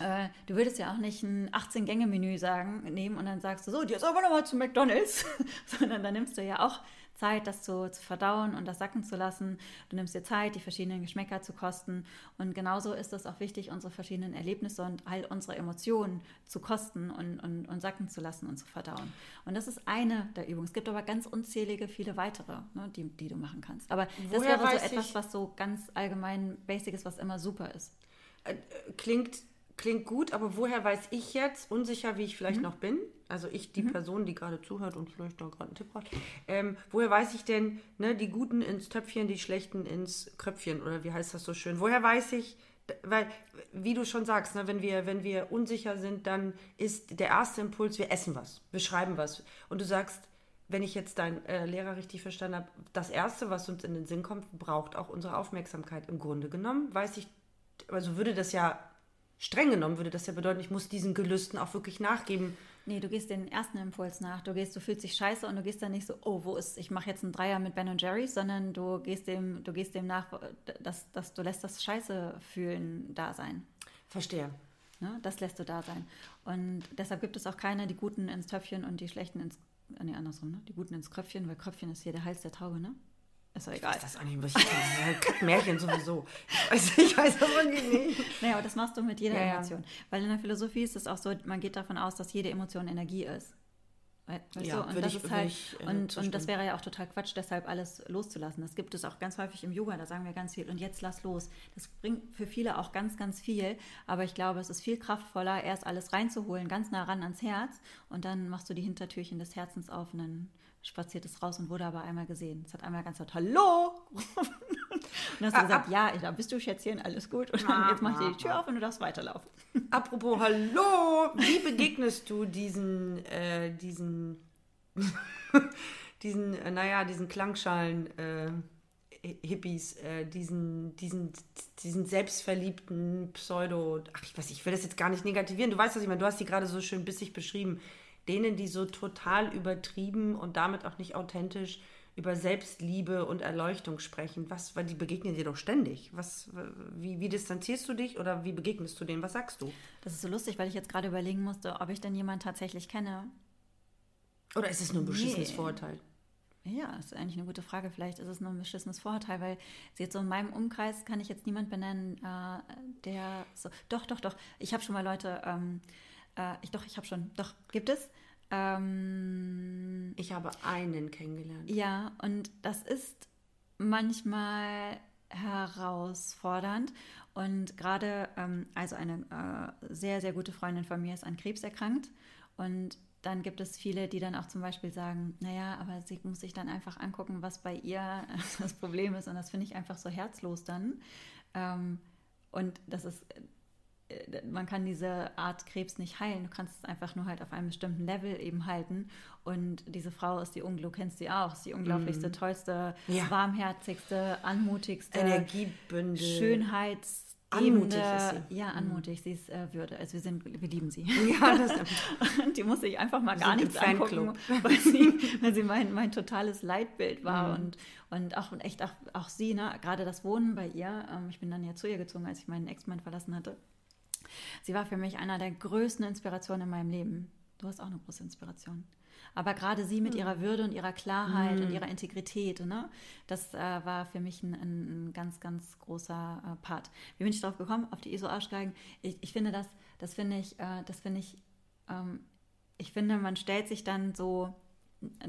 äh, du würdest ja auch nicht ein 18-Gänge-Menü sagen, nehmen und dann sagst du so, jetzt aber nochmal zu McDonalds, [laughs] sondern dann nimmst du ja auch Zeit, das zu, zu, verdauen und das sacken zu lassen. Du nimmst dir Zeit, die verschiedenen Geschmäcker zu kosten. Und genauso ist es auch wichtig, unsere verschiedenen Erlebnisse und all unsere Emotionen zu kosten und, und, und sacken zu lassen und zu verdauen. Und das ist eine der Übungen. Es gibt aber ganz unzählige, viele weitere, ne, die, die du machen kannst. Aber Woher das wäre so etwas, was so ganz allgemein basic ist, was immer super ist. Äh, klingt klingt gut, aber woher weiß ich jetzt, unsicher wie ich vielleicht mhm. noch bin, also ich, die mhm. Person, die gerade zuhört und vielleicht noch gerade einen Tipp hat, ähm, woher weiß ich denn, ne, die Guten ins Töpfchen, die Schlechten ins Kröpfchen oder wie heißt das so schön? Woher weiß ich, weil, wie du schon sagst, ne, wenn, wir, wenn wir unsicher sind, dann ist der erste Impuls, wir essen was, wir schreiben was. Und du sagst, wenn ich jetzt deinen äh, Lehrer richtig verstanden habe, das Erste, was uns in den Sinn kommt, braucht auch unsere Aufmerksamkeit. Im Grunde genommen weiß ich, also würde das ja streng genommen würde das ja bedeuten, ich muss diesen Gelüsten auch wirklich nachgeben. Nee, du gehst den ersten Impuls nach. Du gehst, du fühlst dich scheiße und du gehst dann nicht so, oh, wo ist, ich mache jetzt einen Dreier mit Ben und Jerry's, sondern du gehst dem, du gehst dem nach, dass, dass du lässt das Scheiße fühlen da sein. Verstehe. Ne? Das lässt du da sein. Und deshalb gibt es auch keine, die Guten ins Töpfchen und die Schlechten ins, nee, andersrum, ne? Die Guten ins Kröpfchen, weil Kröpfchen ist hier der Hals der Taube, ne? Ist doch egal. Ich weiß das auch nicht, was ich kenne. Märchen sowieso. Ich weiß, ich weiß das irgendwie nicht. Naja, aber das machst du mit jeder ja, Emotion. Weil in der Philosophie ist es auch so, man geht davon aus, dass jede Emotion Energie ist. Weißt ja, du? Und das ich, ist halt, ich, äh, und, und das wäre ja auch total Quatsch, deshalb alles loszulassen. Das gibt es auch ganz häufig im Yoga, da sagen wir ganz viel, und jetzt lass los. Das bringt für viele auch ganz, ganz viel, aber ich glaube, es ist viel kraftvoller, erst alles reinzuholen, ganz nah ran ans Herz, und dann machst du die Hintertürchen des Herzens auf und dann spaziert es raus und wurde aber einmal gesehen. Es hat einmal ganz laut Hallo Und dann hast du ah, gesagt, ja, da bist du Schätzchen, alles gut. Und dann, jetzt mach ich dir die Tür auf und du darfst weiterlaufen. Apropos Hallo, wie begegnest du diesen, äh, diesen, [laughs] diesen, äh, naja, diesen Klangschalen, äh, Hippies, äh, diesen, diesen, diesen selbstverliebten Pseudo, ach ich weiß, ich will das jetzt gar nicht negativieren, du weißt, was ich meine, du hast die gerade so schön bissig beschrieben, denen, die so total übertrieben und damit auch nicht authentisch über Selbstliebe und Erleuchtung sprechen. Was, weil die begegnen dir doch ständig. Was, wie, wie distanzierst du dich oder wie begegnest du denen? Was sagst du? Das ist so lustig, weil ich jetzt gerade überlegen musste, ob ich denn jemanden tatsächlich kenne. Oder ist es nur ein beschissenes nee. Vorurteil? Ja, ist eigentlich eine gute Frage. Vielleicht ist es nur ein beschissenes Vorurteil, weil jetzt so in meinem Umkreis kann ich jetzt niemand benennen, äh, der so. Doch, doch, doch. Ich habe schon mal Leute. Ähm, äh, ich, doch, ich habe schon. Doch, gibt es. Ähm, ich habe einen kennengelernt. Ja, und das ist manchmal herausfordernd. Und gerade, ähm, also eine äh, sehr, sehr gute Freundin von mir ist an Krebs erkrankt. Und dann gibt es viele, die dann auch zum Beispiel sagen, naja, aber sie muss sich dann einfach angucken, was bei ihr [laughs] das Problem ist. Und das finde ich einfach so herzlos dann. Ähm, und das ist man kann diese Art Krebs nicht heilen. Du kannst es einfach nur halt auf einem bestimmten Level eben halten. Und diese Frau ist die, du kennst sie auch, ist die unglaublichste, mm. tollste, ja. warmherzigste, anmutigste, Energiebündel, Schönheits Anmutig ist sie. Ja, mhm. anmutig. Sie ist äh, Würde. Also wir, sind, wir lieben sie. [laughs] Ja, das. Und die muss ich einfach mal so gar nichts angucken, [laughs] weil sie, weil sie mein, mein totales Leitbild war. Mhm. Und, und auch und echt auch, auch sie, ne, gerade das Wohnen bei ihr. Ähm, ich bin dann ja zu ihr gezogen, als ich meinen Ex-Mann verlassen hatte. Sie war für mich einer der größten Inspirationen in meinem Leben. Du hast auch eine große Inspiration. Aber gerade sie mit ihrer hm. Würde und ihrer Klarheit mm. und hm. ihrer Integrität, ne, das äh, war für mich ein, ein, ganz, ganz großer äh, Part. Wie bin ich darauf gekommen? Auf die ESO-Aussteigen? Ich, ich, finde das, das finde ich, äh, das finde ich, ähm, ich finde, man stellt sich dann so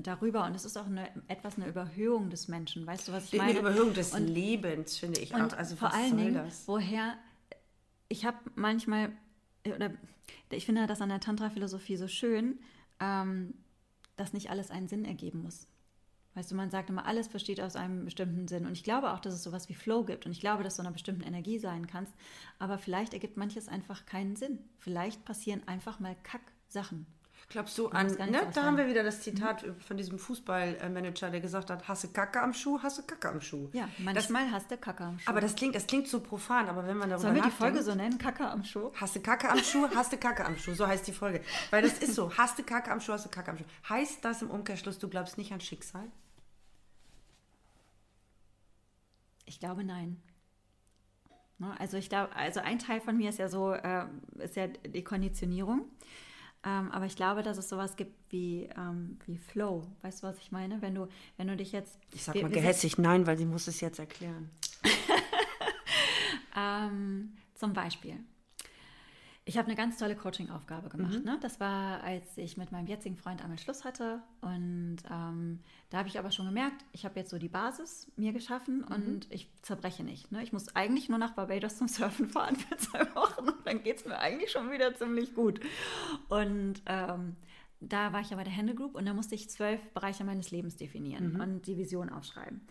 darüber und es ist auch eine, etwas eine Überhöhung des Menschen. Weißt du, was ich meine? Eine Überhöhung des und, Lebens, finde ich auch. Also vor allen Dingen, das? woher ich habe manchmal, oder ich finde das an der Tantra-Philosophie so schön, ähm, dass nicht alles einen Sinn ergeben muss. Weißt du, man sagt immer, alles besteht aus einem bestimmten Sinn. Und ich glaube auch, dass es sowas wie Flow gibt. Und ich glaube, dass du in einer bestimmten Energie sein kannst. Aber vielleicht ergibt manches einfach keinen Sinn. Vielleicht passieren einfach mal Kack-Sachen. Glaubst du an, ne, da haben wir wieder das Zitat mhm. von diesem Fußballmanager, der gesagt hat, hasse Kacke am Schuh, hasse Kacke am Schuh. Ja, manchmal das, hast du Kacke am Schuh. Aber das klingt, das klingt so profan, aber wenn man darüber Sollen wir die Folge so nennen, Kacke am Schuh? Hasse Kacke am Schuh, hasse Kacke am Schuh, so heißt die Folge. Weil das ist so, [laughs] hasse Kacke am Schuh, hasse Kacke am Schuh. Heißt das im Umkehrschluss, du glaubst nicht an Schicksal? Ich glaube nein. Ne, also ich glaube, also ein Teil von mir ist ja so, äh, ist ja die Konditionierung. Ähm, aber ich glaube, dass es sowas gibt wie, ähm, wie Flow. Weißt du, was ich meine? Wenn du, wenn du dich jetzt. Ich sag mal gehässig nein, weil sie muss es jetzt erklären. [laughs] ähm, zum Beispiel. Ich habe eine ganz tolle Coaching-Aufgabe gemacht. Mhm. Ne? Das war, als ich mit meinem jetzigen Freund einmal Schluss hatte. Und ähm, da habe ich aber schon gemerkt, ich habe jetzt so die Basis mir geschaffen mhm. und ich zerbreche nicht. Ne? Ich muss eigentlich nur nach Barbados zum Surfen fahren für zwei Wochen und dann geht es mir eigentlich schon wieder ziemlich gut. Und ähm, da war ich ja bei der Hände Group und da musste ich zwölf Bereiche meines Lebens definieren mhm. und die Vision aufschreiben.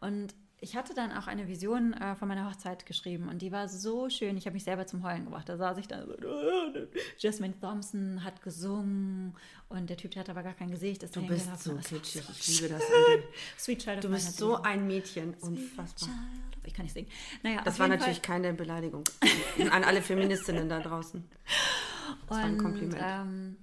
Und ich hatte dann auch eine Vision äh, von meiner Hochzeit geschrieben und die war so schön. Ich habe mich selber zum Heulen gebracht. Da saß ich dann so, Jasmine Thompson hat gesungen und der Typ, der hat aber gar kein Gesicht. Du bist so kitschig. Ich liebe das. [laughs] Sweet Child Du bist so ein Mädchen. Unfassbar. Ich kann nicht singen. Naja, das war natürlich Fall. keine Beleidigung an alle Feministinnen da draußen. [laughs] Das und, war ein Kompliment. Ähm,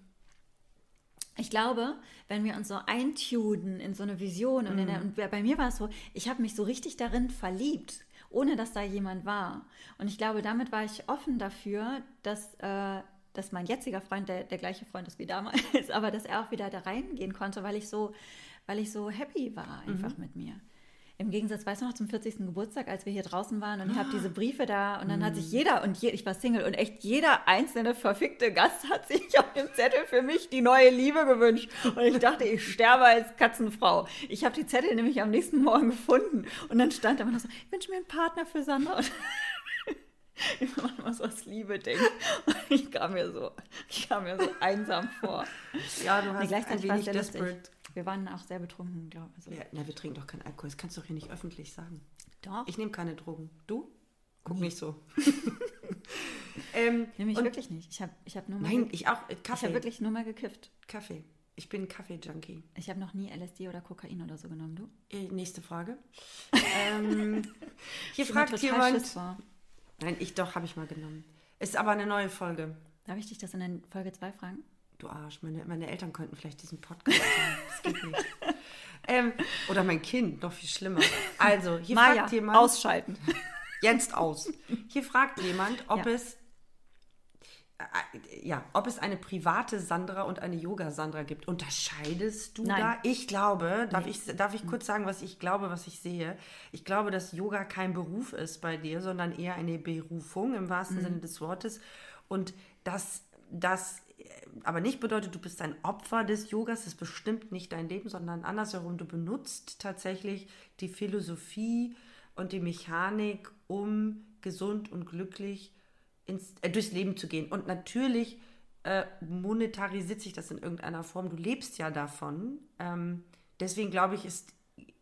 ich glaube, wenn wir uns so eintuden in so eine Vision und, der, mhm. und bei mir war es so, ich habe mich so richtig darin verliebt, ohne dass da jemand war. Und ich glaube, damit war ich offen dafür, dass, äh, dass mein jetziger Freund der, der gleiche Freund ist wie damals, [laughs] aber dass er auch wieder da reingehen konnte, weil ich so, weil ich so happy war einfach mhm. mit mir. Im Gegensatz, weißt du noch, zum 40. Geburtstag, als wir hier draußen waren und ich habe diese Briefe da und dann hat sich mm. jeder und je, ich war Single und echt jeder einzelne verfickte Gast hat sich auf dem Zettel für mich die neue Liebe gewünscht. Und ich dachte, ich sterbe als Katzenfrau. Ich habe die Zettel nämlich am nächsten Morgen gefunden und dann stand da immer noch so, ich wünsche mir einen Partner für Sandra. Und immer man was aus Liebe denkt. Ich kam mir so, ich kam mir so einsam vor. Ja, du hast nee, ein wenig desperate wir waren auch sehr betrunken, glaube ich. Also. Ja, na, wir trinken doch keinen Alkohol. Das kannst du doch hier nicht öffentlich sagen. Doch. Ich nehme keine Drogen. Du? Guck Nie. nicht so. [laughs] ähm, Nehme ich wirklich nicht. Ich habe ich hab nur mal. Nein, ich auch. Kaffee. Ich habe wirklich nur mal gekifft. Kaffee. Ich bin Kaffee-Junkie. Ich habe noch nie LSD oder Kokain oder so genommen, du? Äh, nächste Frage. ähm, [laughs] hier fragt jemand. Nein, ich doch, habe ich mal genommen. Ist aber eine neue Folge. Darf ich dich das in der Folge 2 fragen? Du Arsch, meine, meine Eltern könnten vielleicht diesen Podcast [laughs] hören. Das geht nicht. ähm, oder mein Kind, noch viel schlimmer. Also, hier Maja, fragt jemand. Ausschalten. [laughs] Jetzt aus. Hier fragt jemand, ob ja. es äh, ja, ob es eine private Sandra und eine Yoga-Sandra gibt. Unterscheidest du Nein. da? Ich glaube, darf, nee. ich, darf ich kurz sagen, was ich glaube, was ich sehe? Ich glaube, dass Yoga kein Beruf ist bei dir, sondern eher eine Berufung im wahrsten mhm. Sinne des Wortes. Und dass das aber nicht bedeutet, du bist ein Opfer des Yogas, das bestimmt nicht dein Leben, sondern andersherum, du benutzt tatsächlich die Philosophie und die Mechanik, um gesund und glücklich ins, äh, durchs Leben zu gehen. Und natürlich äh, monetarisiert sich das in irgendeiner Form. Du lebst ja davon. Ähm, deswegen glaube ich, ist,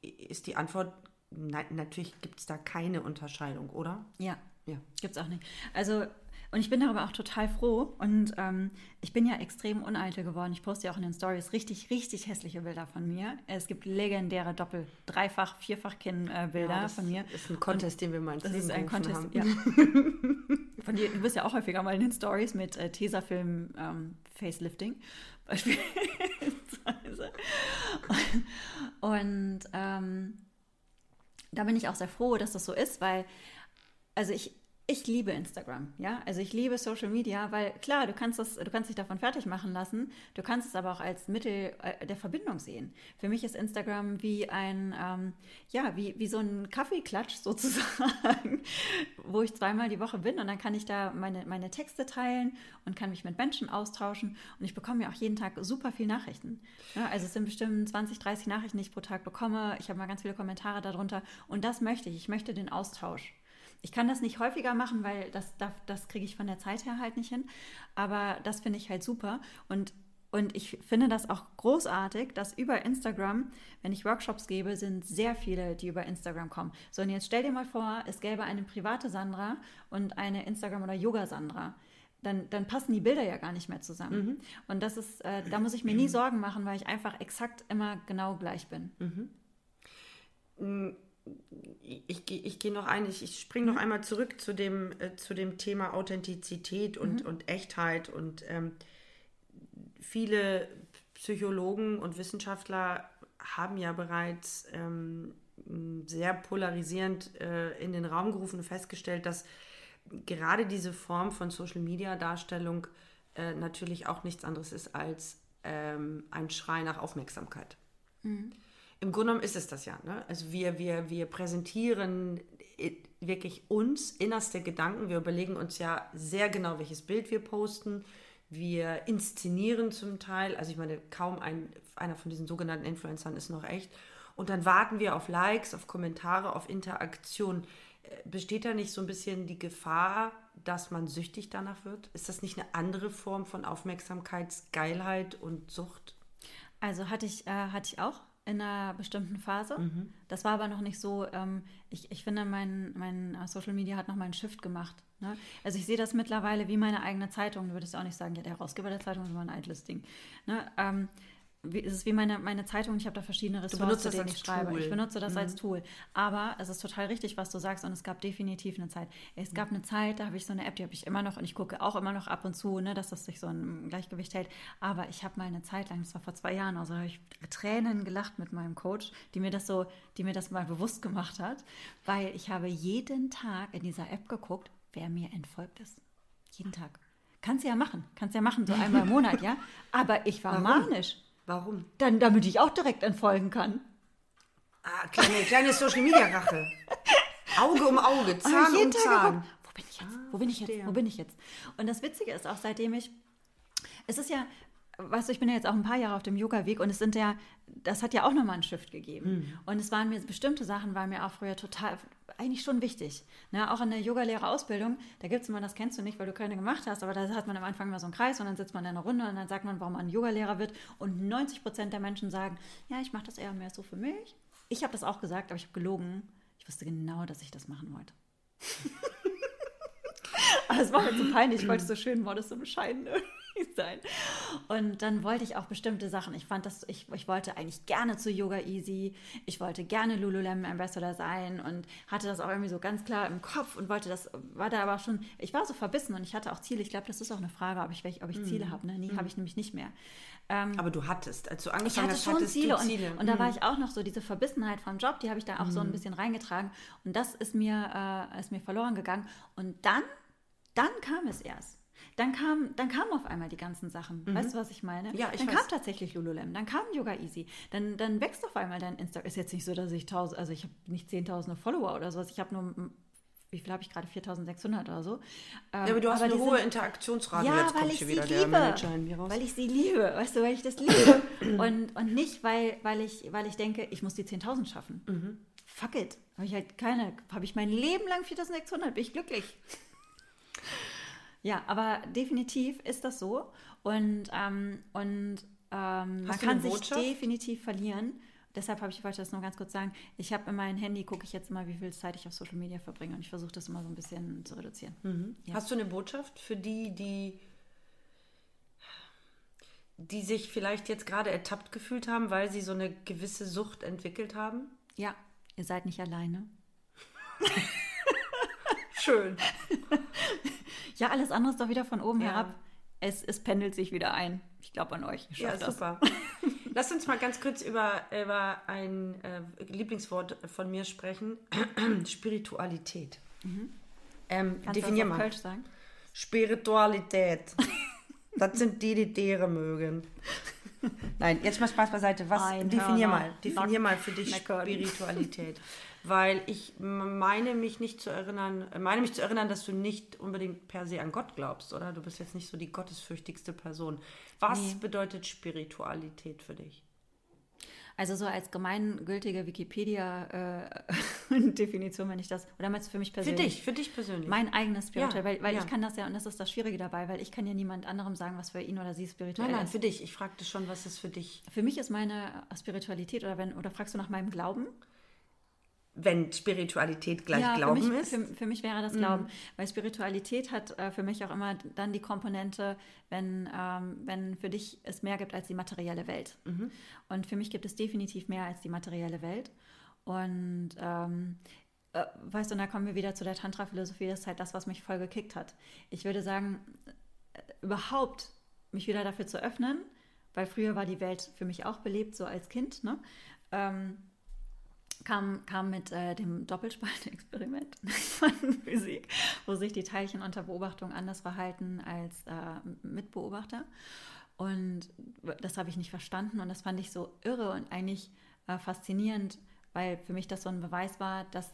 ist die Antwort, nein, natürlich gibt es da keine Unterscheidung, oder? Ja. Ja. Gibt es auch nicht. Also und ich bin darüber auch total froh. Und ähm, ich bin ja extrem uneitel geworden. Ich poste ja auch in den Stories richtig, richtig hässliche Bilder von mir. Es gibt legendäre Doppel-, Dreifach-, Vierfach-Kinn-Bilder ja, von mir. Das ist ein Contest, den wir mal Das ist ein Contest, haben. ja. [laughs] von dir, du bist ja auch häufiger mal in den Stories mit äh, Tesafilm ähm, Facelifting beispielsweise. [laughs] Und ähm, da bin ich auch sehr froh, dass das so ist, weil also ich, ich liebe Instagram, ja. Also ich liebe Social Media, weil klar, du kannst das, du kannst dich davon fertig machen lassen. Du kannst es aber auch als Mittel äh, der Verbindung sehen. Für mich ist Instagram wie ein, ähm, ja, wie, wie so ein Kaffeeklatsch [laughs] sozusagen, wo ich zweimal die Woche bin und dann kann ich da meine, meine Texte teilen und kann mich mit Menschen austauschen und ich bekomme ja auch jeden Tag super viel Nachrichten. Ja, also es sind bestimmt 20, 30 Nachrichten, die ich pro Tag bekomme. Ich habe mal ganz viele Kommentare darunter und das möchte ich. Ich möchte den Austausch. Ich kann das nicht häufiger machen, weil das, das, das kriege ich von der Zeit her halt nicht hin. Aber das finde ich halt super. Und Und ich finde das auch großartig, dass über Instagram, wenn ich Workshops gebe, sind sehr viele, die über Instagram kommen. So, und jetzt stell dir mal vor, es gäbe eine private Sandra und eine Instagram- oder Yoga-Sandra. Dann, dann, passen die Bilder ja gar nicht mehr zusammen. Mhm. Und das ist, äh, da muss ich mir nie Sorgen machen, weil ich einfach exakt immer genau gleich bin. Mhm. Ich, ich gehe noch ein, ich, ich springe noch mhm. einmal zurück zu dem, äh, zu dem Thema Authentizität und, mhm. und Echtheit und ähm, viele Psychologen und Wissenschaftler haben ja bereits ähm, sehr polarisierend äh, in den Raum gerufen und festgestellt, dass gerade diese Form von Social-Media-Darstellung äh, natürlich auch nichts anderes ist als ähm, ein Schrei nach Aufmerksamkeit. Mhm. Im Grunde genommen ist es das ja. Ne? Also wir, wir, wir präsentieren äh, wirklich uns innerste Gedanken. Wir überlegen uns ja sehr genau, welches Bild wir posten wir inszenieren zum Teil, also ich meine, kaum ein, einer von diesen sogenannten Influencern ist noch echt. Und dann warten wir auf Likes, auf Kommentare, auf Interaktion. Äh, besteht da nicht so ein bisschen die Gefahr, dass man süchtig danach wird? Ist das nicht eine andere Form von Aufmerksamkeitsgeilheit und Sucht? Also hatte ich, äh, hatte ich auch in einer bestimmten Phase. Mhm. Das war aber noch nicht so, ähm, ich, ich finde, mein, mein äh, Social Media hat noch mal einen Shift gemacht. Ne? Also ich sehe das mittlerweile wie meine eigene Zeitung. Du würdest auch nicht sagen, ja, der Herausgeber der Zeitung ist immer ein eitles Ding. Ne? Ähm, wie, es ist wie meine, meine Zeitung, ich habe da verschiedene Ressourcen, zu denen ich schreibe. Tool. Ich benutze das mhm. als Tool. Aber es ist total richtig, was du sagst und es gab definitiv eine Zeit. Es gab eine Zeit, da habe ich so eine App, die habe ich immer noch und ich gucke auch immer noch ab und zu, ne, dass das sich so im Gleichgewicht hält. Aber ich habe mal eine Zeit lang, das war vor zwei Jahren, also habe ich Tränen gelacht mit meinem Coach, die mir das so, die mir das mal bewusst gemacht hat, weil ich habe jeden Tag in dieser App geguckt, wer mir entfolgt ist. Jeden Tag. Kannst du ja machen, kannst du ja machen, so einmal im Monat, ja. [laughs] Aber ich war Warum? manisch. Warum? Dann, damit ich auch direkt entfolgen kann. Ah, kleine, kleine Social Media Rache. Auge um Auge, Zahn um Zahn. Wo bin ich jetzt? Ah, Wo bin ich jetzt? Wo bin ich jetzt? Und das Witzige ist auch, seitdem ich, es ist ja, weißt du, ich bin ja jetzt auch ein paar Jahre auf dem Yoga-Weg und es sind ja, das hat ja auch nochmal einen Shift gegeben. Mhm. Und es waren mir, bestimmte Sachen waren mir auch früher total, eigentlich schon wichtig. Ne? Auch in der Yogalehrerausbildung, da gibt es immer, das kennst du nicht, weil du keine gemacht hast, aber da hat man am Anfang immer so einen Kreis und dann sitzt man in einer Runde und dann sagt man, warum man Yogalehrer wird. Und 90 Prozent der Menschen sagen, ja, ich mache das eher mehr so für mich. Ich habe das auch gesagt, aber ich habe gelogen. Ich wusste genau, dass ich das machen wollte. [laughs] aber es war mir so peinlich, ich wollte so schön modest und bescheiden [laughs] sein. Und dann wollte ich auch bestimmte Sachen. Ich fand das, ich, ich wollte eigentlich gerne zu Yoga Easy. Ich wollte gerne Lululemon Ambassador sein und hatte das auch irgendwie so ganz klar im Kopf und wollte das, war da aber schon, ich war so verbissen und ich hatte auch Ziele. Ich glaube, das ist auch eine Frage, ob ich, ob ich Ziele mhm. habe. Ne? Nee, mhm. habe ich nämlich nicht mehr. Ähm, aber du hattest, als du angefangen hast, hatte schon Ziele. Ziele. Und, und, da war mhm. ich auch noch so, diese Verbissenheit vom Job, die habe ich da auch mhm. so ein mhm. bisschen reingetragen. Und das ist mir, äh, ist mir verloren gegangen. Und dann, dann kam es erst dann kam, dann kamen auf einmal die ganzen Sachen. Mhm. Weißt du, was ich meine? Ja, ich dann weiß. kam tatsächlich Lululemon, dann kam Yoga Easy, dann, dann wächst auf einmal dein Instagram. Ist jetzt nicht so, dass ich tausend, also ich habe nicht zehntausende Follower oder sowas, ich habe nur wie viel habe ich gerade? 4600 oder so. Ähm, ja, aber du hast aber eine hohe sind, Interaktionsrate. Ja, Jetzt weil ich sie liebe. Weil ich sie liebe. Weißt du, weil ich das liebe. und, und nicht, weil, weil, ich, weil ich denke, ich muss die 10.000 schaffen. Mhm. Fuck it. Habe ich halt keine. Habe ich mein Leben lang 4600, bin ich glücklich. Ja, aber definitiv ist das so. Und, ähm, und ähm, man kann sich definitiv verlieren. Deshalb habe ich wollte das nur ganz kurz sagen. Ich habe in meinem Handy gucke ich jetzt immer, wie viel Zeit ich auf Social Media verbringe und ich versuche das immer so ein bisschen zu reduzieren. Mhm. Ja. Hast du eine Botschaft für die, die die sich vielleicht jetzt gerade ertappt gefühlt haben, weil sie so eine gewisse Sucht entwickelt haben? Ja, ihr seid nicht alleine. Schön. [laughs] Ja, alles andere ist doch wieder von oben ja. herab. Es, es pendelt sich wieder ein. Ich glaube an euch. ja, das. super. [laughs] Lass uns mal ganz kurz über, über ein äh, Lieblingswort von mir sprechen. [clears throat] Spiritualität. Mhm. Ähm, definier mal. Kölsch sagen? Spiritualität. [laughs] das sind die, die deren mögen. Nein, jetzt mal Spaß beiseite. Was, definier mal, definier mal für dich Spiritualität [laughs] weil ich meine mich nicht zu erinnern, meine mich zu erinnern, dass du nicht unbedingt per se an Gott glaubst, oder? Du bist jetzt nicht so die gottesfürchtigste Person. Was nee. bedeutet Spiritualität für dich? Also so als gemeingültige Wikipedia-Definition, [laughs] wenn ich das, oder meinst du für mich Für persönlich? dich, für dich persönlich. Mein eigenes Spiritual, Ja, weil, weil ja. ich kann das ja, und das ist das Schwierige dabei, weil ich kann ja niemand anderem sagen, was für ihn oder sie spirituell nein, nein, ist. für dich. Ich fragte schon, was ist für dich, Für mich ist meine Spiritualität, oder wenn, oder fragst du nach meinem Glauben? Wenn Spiritualität gleich Glauben für mich, ist? Mhm. Für, für mich wäre das Glauben. Weil Spiritualität hat äh, für mich auch immer dann die Komponente, wenn, ähm, wenn für dich es mehr gibt als die materielle Welt. Mhm. Und für mich gibt es definitiv mehr als die materielle Welt. Und ähm, äh, weißt du, und da kommen wir wieder zu der Tantra-Philosophie, das ist halt das, was mich voll gekickt hat. Ich würde sagen, äh, überhaupt mich wieder dafür zu öffnen, weil früher war die Welt für mich auch belebt, so als Kind, ne? Ähm, kam, kam mit äh, dem Doppelspaltenexperiment [laughs] von Physik, wo sich die Teilchen unter Beobachtung anders verhalten als äh, Mitbeobachter. Und das habe ich nicht verstanden und das fand ich so irre und eigentlich äh, faszinierend, weil für mich das so ein Beweis war, dass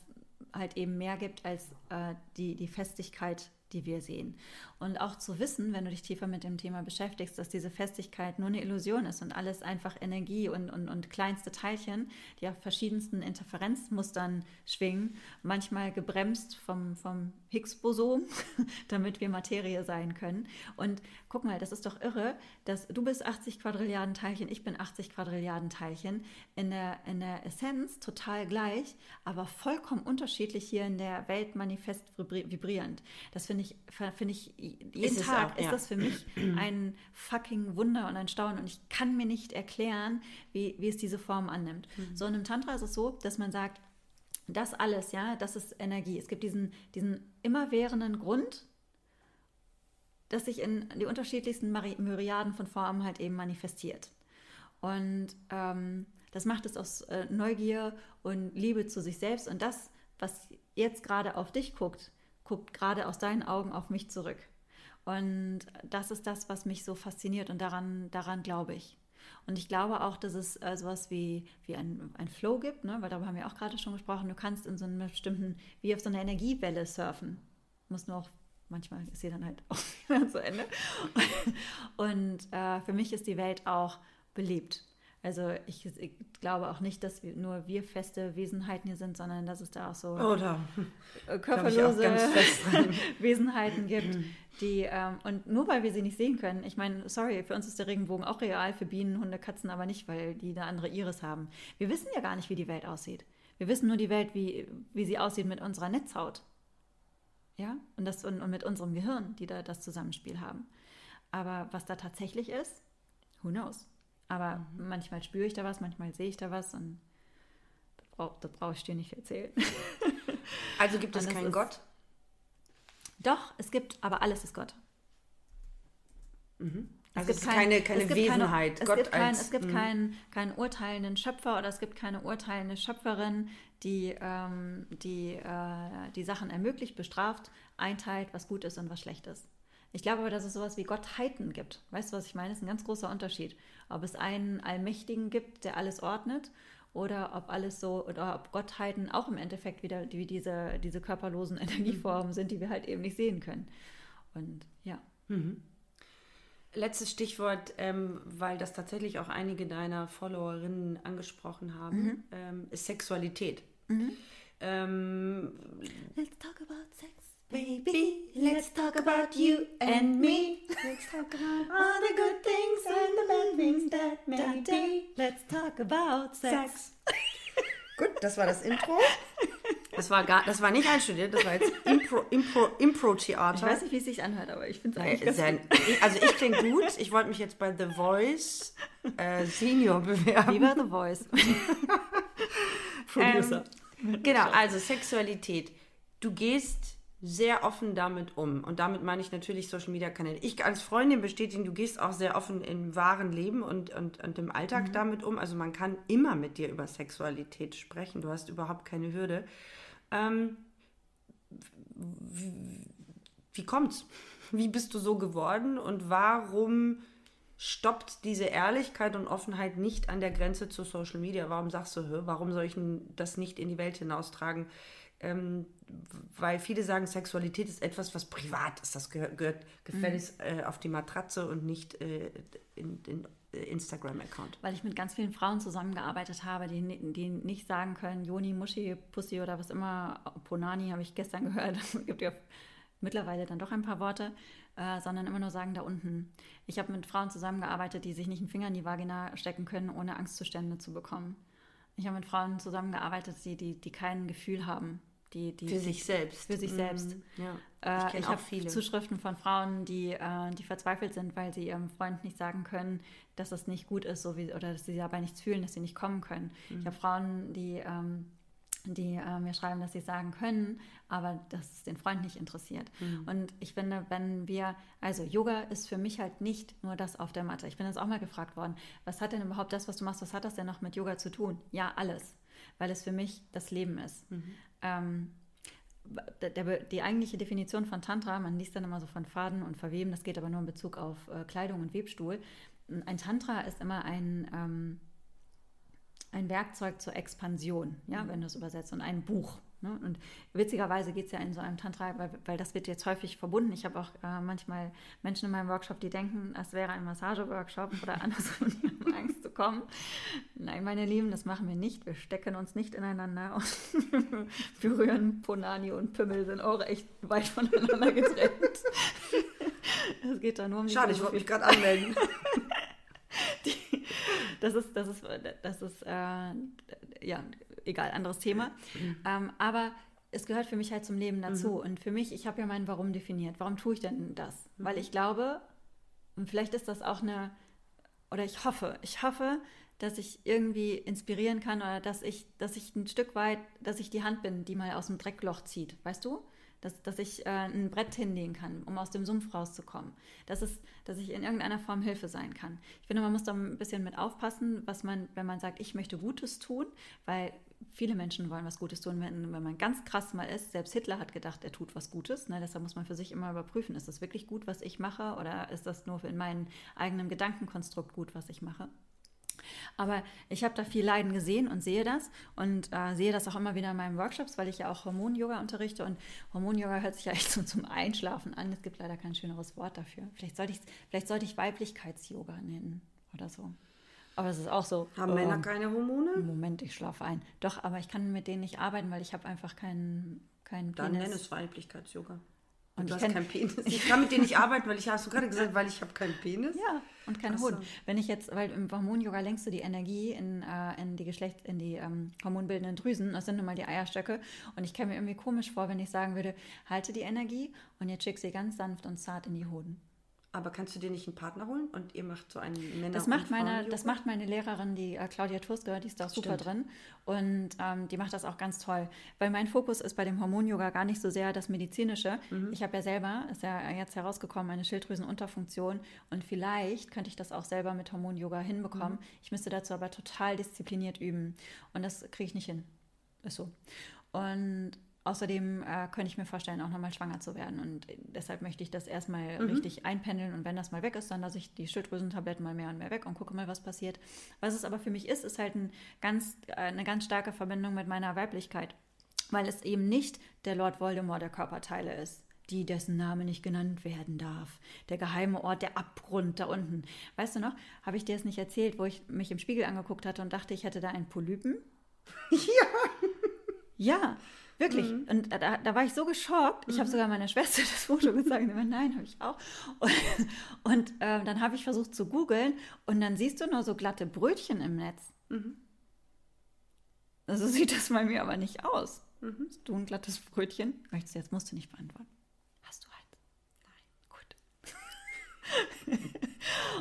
halt eben mehr gibt als äh, die, die Festigkeit, die wir sehen. Und auch zu wissen, wenn du dich tiefer mit dem Thema beschäftigst, dass diese Festigkeit nur eine Illusion ist und alles einfach Energie und, und, und kleinste Teilchen, die auf verschiedensten Interferenzmustern schwingen, manchmal gebremst vom, vom Higgs-Boson, [laughs] damit wir Materie sein können. Und guck mal, das ist doch irre, dass du bist 80 Quadrilliarden Teilchen, ich bin 80 Quadrilliarden Teilchen, in der, in der Essenz total gleich, aber vollkommen unterschiedlich hier in der Welt manifest vibri- vibrierend. Das finde ich, finde ich, jeden Ist Tag auch, ist ja. das für mich [clears throat] ein fucking Wunder und ein Staunen und ich kann mir nicht erklären, wie, wie es diese Form annimmt. Mhm. So in einem Tantra ist es so, dass man sagt, das alles, ja, das ist Energie. Es gibt diesen, diesen immerwährenden Grund, das sich in die unterschiedlichsten Myriaden von Formen halt eben manifestiert. Und ähm, das macht es aus äh, Neugier und Liebe zu sich selbst. Und das, was jetzt gerade auf dich guckt, guckt gerade aus deinen Augen auf mich zurück. Und das ist das, was mich so fasziniert und daran, daran glaube ich. Und ich glaube auch, dass es äh, sowas wie, wie ein, ein Flow gibt, ne? weil darüber haben wir auch gerade schon gesprochen. Du kannst in so einem bestimmten, wie auf so einer Energiewelle surfen. Muss nur auch, manchmal ist sie dann halt auch [laughs] wieder zu Ende. Und äh, für mich ist die Welt auch belebt. Also ich, ich glaube auch nicht, dass wir, nur wir feste Wesenheiten hier sind, sondern dass es da auch so Oder äh, ich auch körperlose dran. [laughs] Wesenheiten gibt, die ähm, und nur weil wir sie nicht sehen können, ich meine, sorry, für uns ist der Regenbogen auch real, für Bienen, Hunde, Katzen aber nicht, weil die eine andere Iris haben. Wir wissen ja gar nicht, wie die Welt aussieht. Wir wissen nur die Welt, wie, wie sie aussieht mit unserer Netzhaut. Ja, und, das, und, und mit unserem Gehirn, die da das Zusammenspiel haben. Aber was da tatsächlich ist, who knows? Aber manchmal spüre ich da was, manchmal sehe ich da was und das brauche das brauch ich dir nicht erzählen. [laughs] also gibt es keinen Gott? Doch, es gibt, aber alles ist Gott. Also es ist keine, keine es gibt Wesenheit. Keine, es Gott gibt, kein, als, es gibt Mhm. keinen, keinen urteilenden Schöpfer oder es gibt keine urteilende Schöpferin, die ähm, die, äh, die Sachen ermöglicht, bestraft, einteilt, was gut ist und was schlecht ist. Ich glaube aber, dass es sowas wie Gottheiten gibt. Weißt du, was ich meine? Das ist ein ganz großer Unterschied. Ob es einen Allmächtigen gibt, der alles ordnet, oder ob alles so, oder ob Gottheiten auch im Endeffekt wieder wie diese, diese körperlosen [laughs] Energieformen sind, die wir halt eben nicht sehen können. Und ja. Letztes Stichwort, ähm, weil das tatsächlich auch einige deiner Followerinnen angesprochen haben, Mhm. ähm, ist Sexualität. Ähm, Let's talk about sex, baby. Let's talk about you and me. let's talk about all the good things and the bad things that may be. Let's talk about sex. Gut, das war das Intro. Das war, gar, das war nicht einstudiert, das war jetzt Impro, Impro, Impro-Theater. Ich weiß nicht, wie es sich anhört, aber ich finde es eigentlich ganz sehr, also ich klinge gut. Ich wollte mich jetzt bei The Voice äh, Senior bewerben. Wie bei The Voice. [laughs] Producer. Genau, also Sexualität. Du gehst sehr offen damit um. Und damit meine ich natürlich Social Media Kanäle. Ich als Freundin bestätigen, du gehst auch sehr offen im wahren Leben und, und, und im Alltag damit um. Also man kann immer mit dir über Sexualität sprechen. Du hast überhaupt keine Hürde. Ähm, wie, wie kommt's? [laughs] Wie bist du so geworden und warum stoppt diese Ehrlichkeit und Offenheit nicht an der Grenze zu Social Media? Warum sagst du, warum soll ich das nicht in die Welt hinaustragen? Ähm, weil viele sagen, Sexualität ist etwas, was privat ist. Das gehört, gehört gefälligst äh, auf die Matratze und nicht äh, in den Instagram-Account. Weil ich mit ganz vielen Frauen zusammengearbeitet habe, die, die nicht sagen können, Joni, Muschi, Pussy oder was immer, Ponani habe ich gestern [laughs] gehört, es gibt ja mittlerweile dann doch ein paar Worte, äh, sondern immer nur sagen da unten. Ich habe mit Frauen zusammengearbeitet, die sich nicht einen Finger in die Vagina stecken können, ohne Angstzustände zu bekommen. Ich habe mit Frauen zusammengearbeitet, die, die, die kein Gefühl haben. Die, die, Für sich selbst. Für sich selbst. Mhm, Ja. Äh, Ich kenn ich habe viele. Zuschriften von Frauen, die, äh, die verzweifelt sind, weil sie ihrem Freund nicht sagen können, dass es nicht gut ist so wie, oder dass sie dabei nichts fühlen, dass sie nicht kommen können. Mhm. Ich habe Frauen, die, ähm, die äh, mir schreiben, dass sie sagen können, aber dass es den Freund nicht interessiert. Mhm. Und ich finde, wenn wir, also Yoga ist für mich halt nicht nur das auf der Matte. Ich bin jetzt auch mal gefragt worden, was hat denn überhaupt das, was du machst, was hat das denn noch mit Yoga zu tun? Ja, alles, weil es für mich das Leben ist. Ähm, der, der, die eigentliche Definition von Tantra, man liest dann immer so von Faden und Verweben, das geht aber nur in Bezug auf äh, Kleidung und Webstuhl. Ein Tantra ist immer ein, ähm, ein Werkzeug zur Expansion, ja, wenn du es übersetzt, und ein Buch. Ne? Und witzigerweise geht es ja in so einem Tantra, weil, weil das wird jetzt häufig verbunden. Ich habe auch äh, manchmal Menschen in meinem Workshop, die denken, es wäre ein Massageworkshop oder [laughs] andersrum, die haben Angst zu kommen. Nein, meine Lieben, das machen wir nicht. Wir stecken uns nicht ineinander [laughs] und berühren Ponani und Pimmel sind auch echt weit voneinander getrennt. [laughs] Es geht da nur um die Schade, ich wollte mich gerade anmelden. Das ist, das ist, das ist, äh, ja, egal, anderes Thema. Ähm, aber es gehört für mich halt zum Leben dazu. Und für mich, ich habe ja mein Warum definiert. Warum tue ich denn das? Weil ich glaube, und vielleicht ist das auch eine, oder ich hoffe, ich hoffe, dass ich irgendwie inspirieren kann oder dass ich, dass ich ein Stück weit, dass ich die Hand bin, die mal aus dem Dreckloch zieht, weißt du? Dass, dass ich äh, ein Brett hinlegen kann, um aus dem Sumpf rauszukommen. Das ist, dass ich in irgendeiner Form Hilfe sein kann. Ich finde, man muss da ein bisschen mit aufpassen, was man, wenn man sagt, ich möchte Gutes tun, weil viele Menschen wollen was Gutes tun. Wenn, wenn man ganz krass mal ist, selbst Hitler hat gedacht, er tut was Gutes. Ne? Deshalb muss man für sich immer überprüfen, ist das wirklich gut, was ich mache, oder ist das nur in meinem eigenen Gedankenkonstrukt gut, was ich mache? Aber ich habe da viel Leiden gesehen und sehe das und äh, sehe das auch immer wieder in meinen Workshops, weil ich ja auch Hormon-Yoga unterrichte und Hormon-Yoga hört sich ja echt so zum Einschlafen an. Es gibt leider kein schöneres Wort dafür. Vielleicht sollte ich, vielleicht sollte ich Weiblichkeits-Yoga nennen oder so. Aber es ist auch so. Haben ähm, Männer keine Hormone? Moment, ich schlafe ein. Doch, aber ich kann mit denen nicht arbeiten, weil ich habe einfach keinen keinen Dann Penis. nenn es Weiblichkeits-Yoga. Und du ich hast keinen Penis. [laughs] Ich kann mit denen nicht arbeiten, weil ich hast du gerade gesagt, weil ich habe keinen Penis. Ja, und kein Ach so. Wenn ich jetzt, weil im Hormon-Yoga lenkst du die Energie in, äh, in die Geschlecht, in die ähm, hormonbildenden Drüsen, das sind nun mal die Eierstöcke. Und ich käme mir irgendwie komisch vor, wenn ich sagen würde, halte die Energie und jetzt schick sie ganz sanft und zart in die Hoden. Aber kannst du dir nicht einen Partner holen und ihr macht so einen Männer Das macht, meine, das macht meine Lehrerin, die äh, Claudia Tursker, die ist da auch super Stimmt. drin. Und ähm, die macht das auch ganz toll. Weil mein Fokus ist bei dem Hormon-Yoga gar nicht so sehr das Medizinische. Mhm. Ich habe ja selber, ist ja jetzt herausgekommen, eine Schilddrüsenunterfunktion. Und vielleicht könnte ich das auch selber mit Hormon-Yoga hinbekommen. Mhm. Ich müsste dazu aber total diszipliniert üben. Und das kriege ich nicht hin. Ist so. Und außerdem äh, könnte ich mir vorstellen, auch nochmal schwanger zu werden. Und deshalb möchte ich das erstmal Mhm. richtig einpendeln. Und wenn das mal weg ist, dann lasse ich die Schilddrüsentabletten mal mehr und mehr weg und gucke mal, was passiert. Was es aber für mich ist, ist halt ein ganz, äh, eine ganz starke Verbindung mit meiner Weiblichkeit. Weil es eben nicht der Lord Voldemort der Körperteile ist. Die, dessen Name nicht genannt werden darf. Der geheime Ort, der Abgrund da unten. Weißt du noch, habe ich dir das nicht erzählt, wo ich mich im Spiegel angeguckt hatte und dachte, ich hätte da einen Polypen? [laughs] Ja, wirklich. Und da, da war ich so geschockt. Ich habe sogar meiner Schwester [laughs] das Foto gezeigt. Und meinte, nein, habe ich auch. Und, und ähm, dann habe ich versucht zu googeln und dann siehst du nur so glatte Brötchen im Netz. Also [laughs] sieht das bei mir aber nicht aus. Hast du ein glattes Brötchen? Möchtest du jetzt musst du nicht beantworten. Hast du eins? Nein. Gut. [laughs]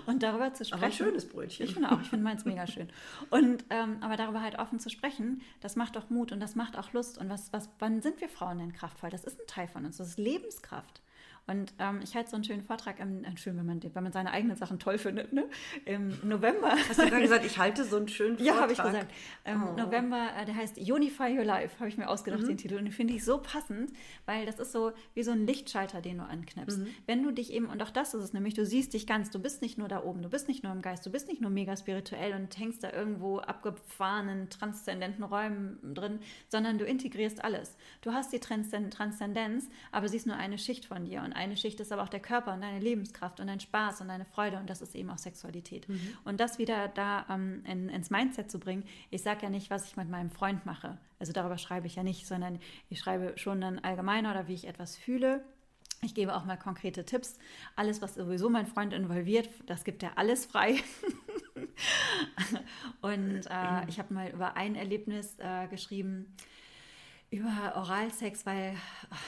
und darüber zu sprechen. Aber ein schönes Brötchen. Ich finde auch, ich finde meins mega schön. Und ähm, aber darüber halt offen zu sprechen, das macht doch Mut und das macht auch Lust. Und was, was, wann sind wir Frauen denn kraftvoll? Das ist ein Teil von uns, das ist Lebenskraft. Und ähm, ich halte so einen schönen Vortrag, im, äh, schön, wenn man, wenn man seine eigenen Sachen toll findet, ne? im November. Hast du gerade gesagt, ich halte so einen schönen [laughs] Vortrag? Ja, habe ich gesagt. Im oh. November, äh, der heißt Unify Your Life, habe ich mir ausgedacht, mhm. den Titel. Und den finde ich so passend, weil das ist so wie so ein Lichtschalter, den du anknipst. Mhm. Wenn du dich eben, und auch das ist es nämlich, du siehst dich ganz, du bist nicht nur da oben, du bist nicht nur im Geist, du bist nicht nur mega spirituell und hängst da irgendwo abgefahrenen, transzendenten Räumen drin, sondern du integrierst alles. Du hast die Transzendenz, aber sie ist nur eine Schicht von dir. Und eine Schicht ist aber auch der Körper und deine Lebenskraft und dein Spaß und deine Freude. Und das ist eben auch Sexualität. Mhm. Und das wieder da ähm, in, ins Mindset zu bringen, ich sage ja nicht, was ich mit meinem Freund mache. Also darüber schreibe ich ja nicht, sondern ich schreibe schon dann allgemeiner oder wie ich etwas fühle. Ich gebe auch mal konkrete Tipps. Alles, was sowieso mein Freund involviert, das gibt er alles frei. [laughs] und äh, ich habe mal über ein Erlebnis äh, geschrieben, über Oralsex, weil ach,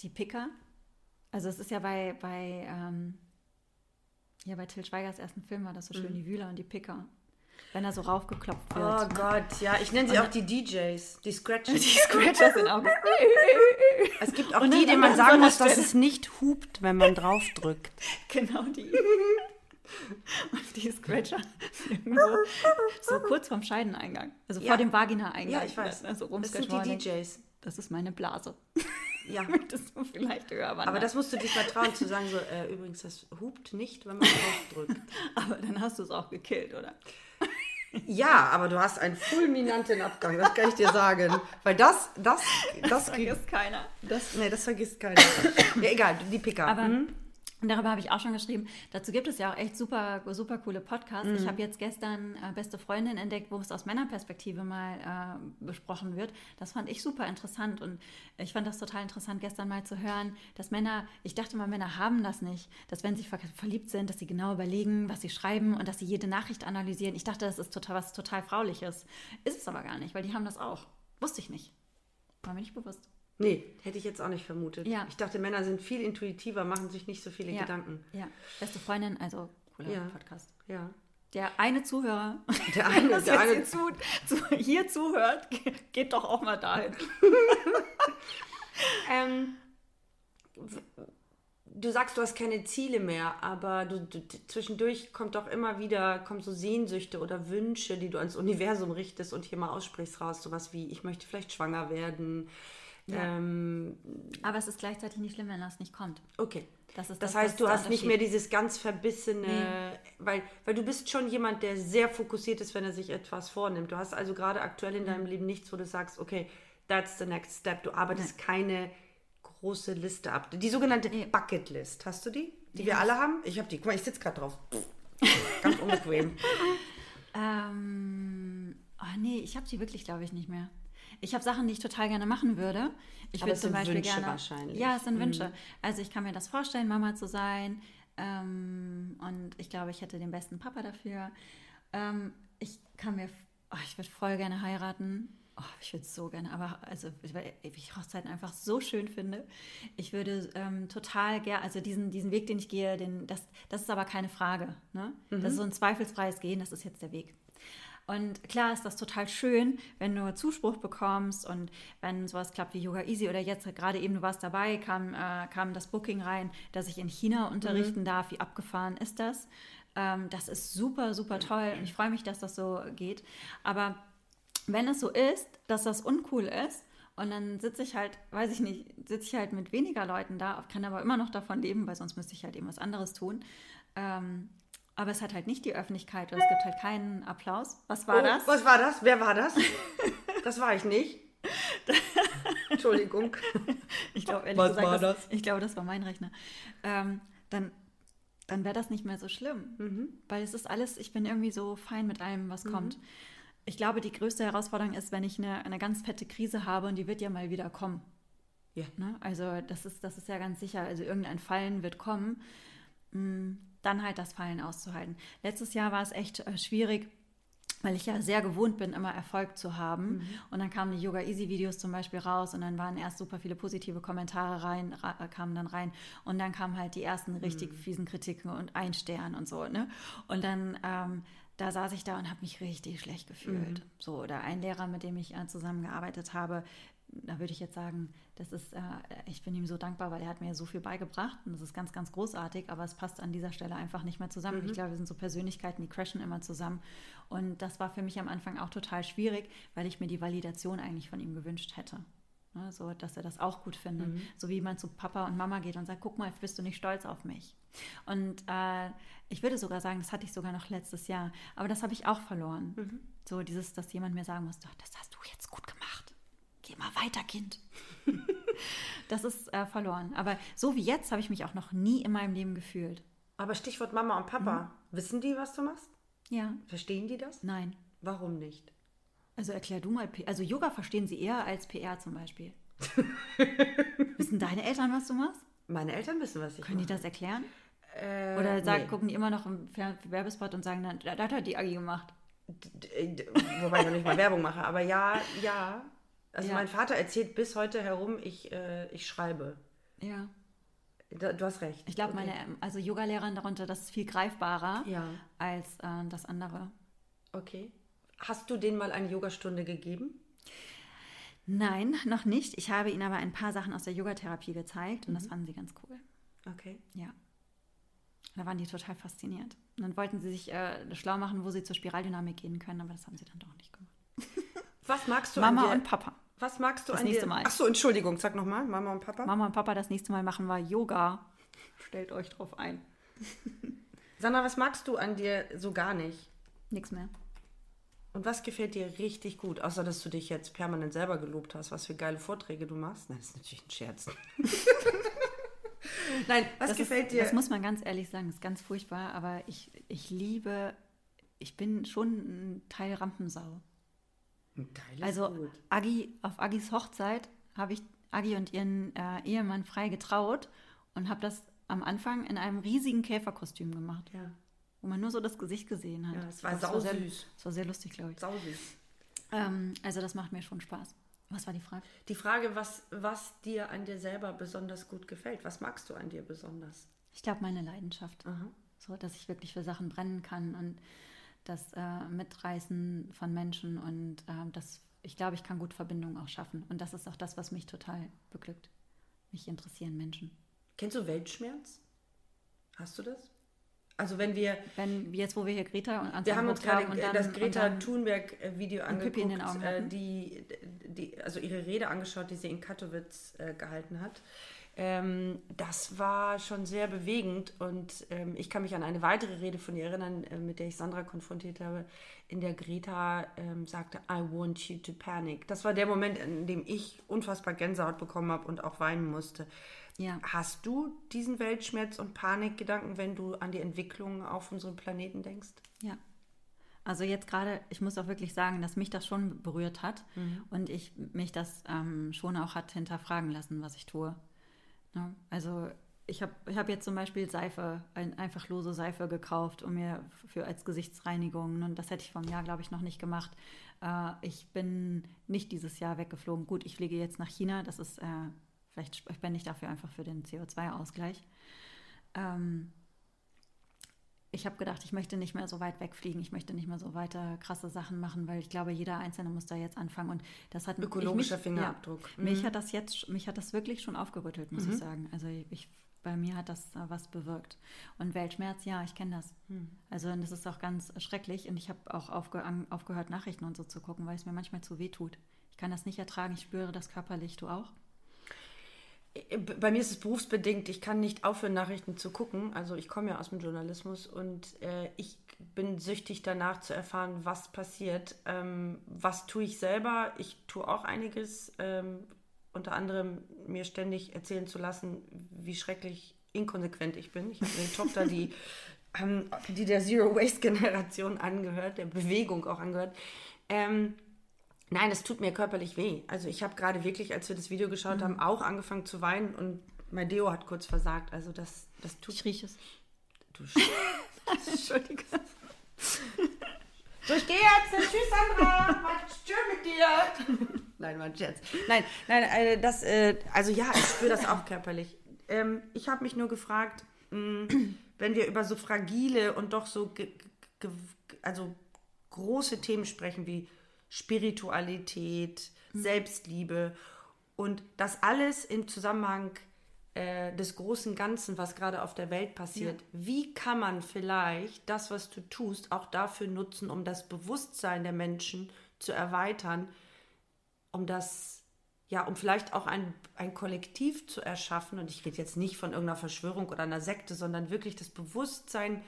die Picker, also es ist ja bei, bei, ähm, ja, bei Till Schweigers ersten Film war das so schön, mhm. die Wühler und die Picker. Wenn er so raufgeklopft wird. Oh Gott, ja, ich nenne sie und auch die DJs, die Scratchers. [laughs] Die Scratchers sind auch. [laughs] es gibt auch die, denen man sagen muss, dass es nicht hupt, wenn man draufdrückt. [laughs] Genau die. Und die Scratcher irgendwo so kurz vorm Scheideneingang, also ja. vor dem Vagina-Eingang. Ja, ich weiß. Also das sind die DJs. Das ist meine Blase. Ja. [laughs] das du vielleicht hören. Aber das musst du dich mal trauen zu sagen, so, äh, übrigens, das hupt nicht, wenn man draufdrückt. [laughs] aber dann hast du es auch gekillt, oder? Ja, aber du hast einen fulminanten Abgang, das kann ich dir sagen. Weil das, das, das, das vergisst keiner. Das, nee, das vergisst keiner. Ja, egal, die Picker. Aber hm? Und darüber habe ich auch schon geschrieben. Dazu gibt es ja auch echt super, super coole Podcasts. Mhm. Ich habe jetzt gestern äh, Beste Freundin entdeckt, wo es aus Männerperspektive mal äh, besprochen wird. Das fand ich super interessant und ich fand das total interessant, gestern mal zu hören, dass Männer, ich dachte mal, Männer haben das nicht, dass wenn sie ver verliebt sind, dass sie genau überlegen, was sie schreiben und dass sie jede Nachricht analysieren. Ich dachte, das ist total was total Frauliches. Ist es aber gar nicht, weil die haben das auch. Wusste ich nicht. War mir nicht bewusst. Nee, hätte ich jetzt auch nicht vermutet. Ja. Ich dachte, Männer sind viel intuitiver, machen sich nicht so viele ja. Gedanken. Ja, beste Freundin, also cooler ja. Podcast. Ja. Der eine Zuhörer, der eine, [laughs] der, der eine hier, zu, zu, hier zuhört, geht doch auch mal dahin. [laughs] ähm, du sagst, du hast keine Ziele mehr, aber du, du, zwischendurch kommt doch immer wieder, kommen so Sehnsüchte oder Wünsche, die du ans Universum richtest und hier mal aussprichst raus, sowas wie, ich möchte vielleicht schwanger werden, ja. Ähm, Aber es ist gleichzeitig nicht schlimm, wenn das nicht kommt. Okay. Das, das, das heißt, das du hast nicht mehr dieses ganz verbissene, nee. weil, weil du bist schon jemand, der sehr fokussiert ist, wenn er sich etwas vornimmt. Du hast also gerade aktuell in deinem mhm. Leben nichts, wo du sagst, okay, that's the next step. Du arbeitest Nein. keine große Liste ab. Die sogenannte nee. Bucket List, hast du die? Die ja. wir alle haben? Ich habe die. Guck mal, ich sitze gerade drauf. ganz unbequem. [laughs] ähm, oh nee, ich habe die wirklich, glaube ich, nicht mehr. Ich habe Sachen, die ich total gerne machen würde. Ich würde zum Beispiel Wünsche gerne. Wahrscheinlich. Ja, es sind mhm. Wünsche. Also ich kann mir das vorstellen, Mama zu sein. Ähm, und ich glaube, ich hätte den besten Papa dafür. Ähm, ich kann mir, oh, ich würde voll gerne heiraten. Oh, ich würde es so gerne, aber also weil ich Hochzeiten einfach so schön finde. Ich würde ähm, total gerne, also diesen, diesen Weg, den ich gehe, den, das, das ist aber keine Frage. Ne? Mhm. Das ist so ein zweifelsfreies Gehen, das ist jetzt der Weg. Und klar ist das total schön, wenn du Zuspruch bekommst und wenn sowas klappt wie Yoga Easy oder jetzt gerade eben, du warst dabei, kam, äh, kam das Booking rein, dass ich in China unterrichten mhm. darf. Wie abgefahren ist das? Ähm, das ist super, super toll und ich freue mich, dass das so geht. Aber wenn es so ist, dass das uncool ist, und dann sitze ich halt, weiß ich nicht, sitze ich halt mit weniger Leuten da, kann aber immer noch davon leben, weil sonst müsste ich halt eben was anderes tun. Ähm, aber es hat halt nicht die Öffentlichkeit und es gibt halt keinen Applaus. Was war oh, das? Was war das? Wer war das? [laughs] Das war ich nicht. [laughs] Entschuldigung. Ich glaube, ehrlich was gesagt, war das, ich glaube, das war mein Rechner. Ähm, dann dann wäre das nicht mehr so schlimm. Mhm. Weil es ist alles, ich bin irgendwie so fein mit allem, was mhm. kommt. Ich glaube, die größte Herausforderung ist, wenn ich eine, eine ganz fette Krise habe und die wird ja mal wieder kommen. Ja. Ne? Also das ist, das ist ja ganz sicher. Also irgendein Fallen wird kommen. Mm dann halt das Fallen auszuhalten. Letztes Jahr war es echt äh, schwierig, weil ich ja sehr gewohnt bin, immer Erfolg zu haben. Mhm. Und dann kamen die Yoga Easy Videos zum Beispiel raus und dann waren erst super viele positive Kommentare rein, äh, kamen dann rein und dann kamen halt die ersten richtig mhm. fiesen Kritiken und ein Stern und so. Ne? Und dann ähm, da saß ich da und habe mich richtig schlecht gefühlt. Mhm. So oder ein Lehrer, mit dem ich äh, zusammengearbeitet habe, da würde ich jetzt sagen, das ist, äh, ich bin ihm so dankbar, weil er hat mir so viel beigebracht und das ist ganz, ganz großartig, aber es passt an dieser Stelle einfach nicht mehr zusammen. Ich glaube, wir sind so Persönlichkeiten, die crashen immer zusammen. Und das war für mich am Anfang auch total schwierig, weil ich mir die Validation eigentlich von ihm gewünscht hätte. Ne, so, dass er das auch gut findet. So wie man zu Papa und Mama geht und sagt, guck mal, bist du nicht stolz auf mich? Und äh, ich würde sogar sagen, das hatte ich sogar noch letztes Jahr, aber das habe ich auch verloren. So dieses, dass jemand mir sagen muss, "Doch, das hast du jetzt gut gemacht. Geh mal weiter, Kind. [laughs] das ist äh, verloren. Aber so wie jetzt habe ich mich auch noch nie in meinem Leben gefühlt. Aber Stichwort Mama und Papa. Mhm. Wissen die, was du machst? Ja, Verstehen die das? nein. Warum nicht? Also erklär du mal, also Yoga verstehen sie eher als PR zum Beispiel. [laughs] Wissen deine Eltern, was du machst? Meine Eltern wissen, was ich Können die das erklären? Äh, Oder sagen, nee. gucken die immer noch im Werbespot und sagen dann, da da hat die Agi gemacht. Wobei ich noch nicht mal Werbung mache. Aber ja, ja. Also Ja. mein Vater erzählt bis heute herum, ich, äh, ich schreibe. Ja. Da, du hast recht. Ich glaube, Okay. meine, ähm, also Yoga-Lehrerin darunter, das ist viel greifbarer Ja, als äh, das andere. okay. Hast du denen mal eine Yogastunde gegeben? Nein, noch nicht. Ich habe ihnen aber ein paar Sachen aus der Yogatherapie gezeigt und das fanden sie ganz cool. Okay. Ja. Da waren die total fasziniert. Und dann wollten sie sich äh, schlau machen, wo sie zur Spiraldynamik gehen können, aber das haben sie dann doch nicht gemacht. [laughs] Was magst du Mama an dir? und Papa. Was magst du Das an nächste dir? Mal. Ach so, Entschuldigung, sag nochmal. Mama und Papa. Mama und Papa, das nächste Mal machen wir Yoga. Stellt euch drauf ein. [laughs] Sandra, was magst du an dir so gar nicht? Nichts mehr. Und was gefällt dir richtig gut? Außer, dass du dich jetzt permanent selber gelobt hast, was für geile Vorträge du machst. Nein, das ist natürlich ein Scherz. [laughs] Nein, was das gefällt ist, dir? Das muss man ganz ehrlich sagen, das ist ganz furchtbar, aber ich, ich liebe, ich bin schon ein Teil Rampensau. Ein Teil ist Also gut. Agi, auf Agis Hochzeit habe ich Agi und ihren äh, Ehemann frei getraut und habe das am Anfang in einem riesigen Käferkostüm gemacht, Ja, wo man nur so das Gesicht gesehen hat. Ja, es war Ich glaub, sehr, sausüß. es war sehr lustig, glaube ich. sausüß. Ähm, also das macht mir schon Spaß. Was war die Frage? Die Frage, was, was dir an dir selber besonders gut gefällt. Was magst du an dir besonders? Ich glaube, meine Leidenschaft. Aha. So, dass ich wirklich für Sachen brennen kann und das äh, Mitreißen von Menschen und ähm, das, ich glaube, ich kann gut Verbindungen auch schaffen. Und das ist auch das, was mich total beglückt. Mich interessieren Menschen. Kennst du Weltschmerz? Hast du das? Also wenn wir, Wenn jetzt, wo wir hier Greta und wir haben uns gerade äh, dann- das Greta Thunberg-Video in angeguckt, äh, die, die, also ihre Rede angeschaut, die sie in Katowice äh, gehalten hat. Ähm, das war schon sehr bewegend und ähm, ich kann mich an eine weitere Rede von ihr erinnern, äh, mit der ich Sandra konfrontiert habe, in der Greta ähm, sagte, I want you to panic. Das war der Moment, in dem ich unfassbar Gänsehaut bekommen habe und auch weinen musste. Ja. Hast du diesen Weltschmerz und Panikgedanken, wenn du an die Entwicklung auf unserem Planeten denkst? Ja. Also jetzt gerade, ich muss auch wirklich sagen, dass mich das schon berührt hat und ich mich das ähm, schon auch hat hinterfragen lassen, was ich tue. Ne? Also ich habe ich hab jetzt zum Beispiel Seife, ein, einfach lose Seife gekauft, um mir für als Gesichtsreinigung. Und das hätte ich vom Jahr, glaube ich, noch nicht gemacht. Äh, ich bin nicht dieses Jahr weggeflogen. Gut, ich fliege jetzt nach China. Das ist, äh, vielleicht spende ich dafür einfach für den CO2-Ausgleich. Ähm, ich habe gedacht, ich möchte nicht mehr so weit wegfliegen, ich möchte nicht mehr so weiter krasse Sachen machen, weil ich glaube, jeder Einzelne muss da jetzt anfangen und das hat Ökologischer ich, mich, Fingerabdruck. Ja, Mich hat das jetzt, mich hat das wirklich schon aufgerüttelt, muss ich sagen. Also ich, bei mir hat das äh, was bewirkt. Und Weltschmerz, ja, ich kenne das. Also und das ist auch ganz schrecklich und ich habe auch aufge aufgehört, Nachrichten und so zu gucken, weil es mir manchmal zu weh tut. Ich kann das nicht ertragen, ich spüre das körperlich, du auch? Bei mir ist es berufsbedingt. Ich kann nicht aufhören, Nachrichten zu gucken. Also ich komme ja aus dem Journalismus und äh, ich bin süchtig danach zu erfahren, was passiert. Ähm, was tue ich selber? Ich tue auch einiges. Ähm, unter anderem mir ständig erzählen zu lassen, wie schrecklich inkonsequent ich bin. Ich habe eine Tochter, die, [laughs] ähm, die der Zero Waste Generation angehört, der Bewegung auch angehört. Ähm, Nein, es tut mir körperlich weh. Also ich habe gerade wirklich, als wir das Video geschaut Mhm. haben, auch angefangen zu weinen und mein Deo hat kurz versagt. Also das, das tut... Ich rieche es. Du [laughs] Entschuldige. so, ich gehe jetzt. Tschüss, Sandra. War schön mit dir. Nein, mein Scherz. Nein, nein, äh, das, äh, also ja, ich spüre das auch körperlich. Ähm, ich habe mich nur gefragt, mh, wenn wir über so fragile und doch so, also große Themen sprechen wie Spiritualität, Selbstliebe Und das alles im Zusammenhang äh, des großen Ganzen, was gerade auf der Welt passiert. Wie kann man vielleicht das, was du tust, auch dafür nutzen, um das Bewusstsein der Menschen zu erweitern, um das, ja, um vielleicht auch ein, ein Kollektiv zu erschaffen. Und ich rede jetzt nicht von irgendeiner Verschwörung oder einer Sekte, sondern wirklich das Bewusstsein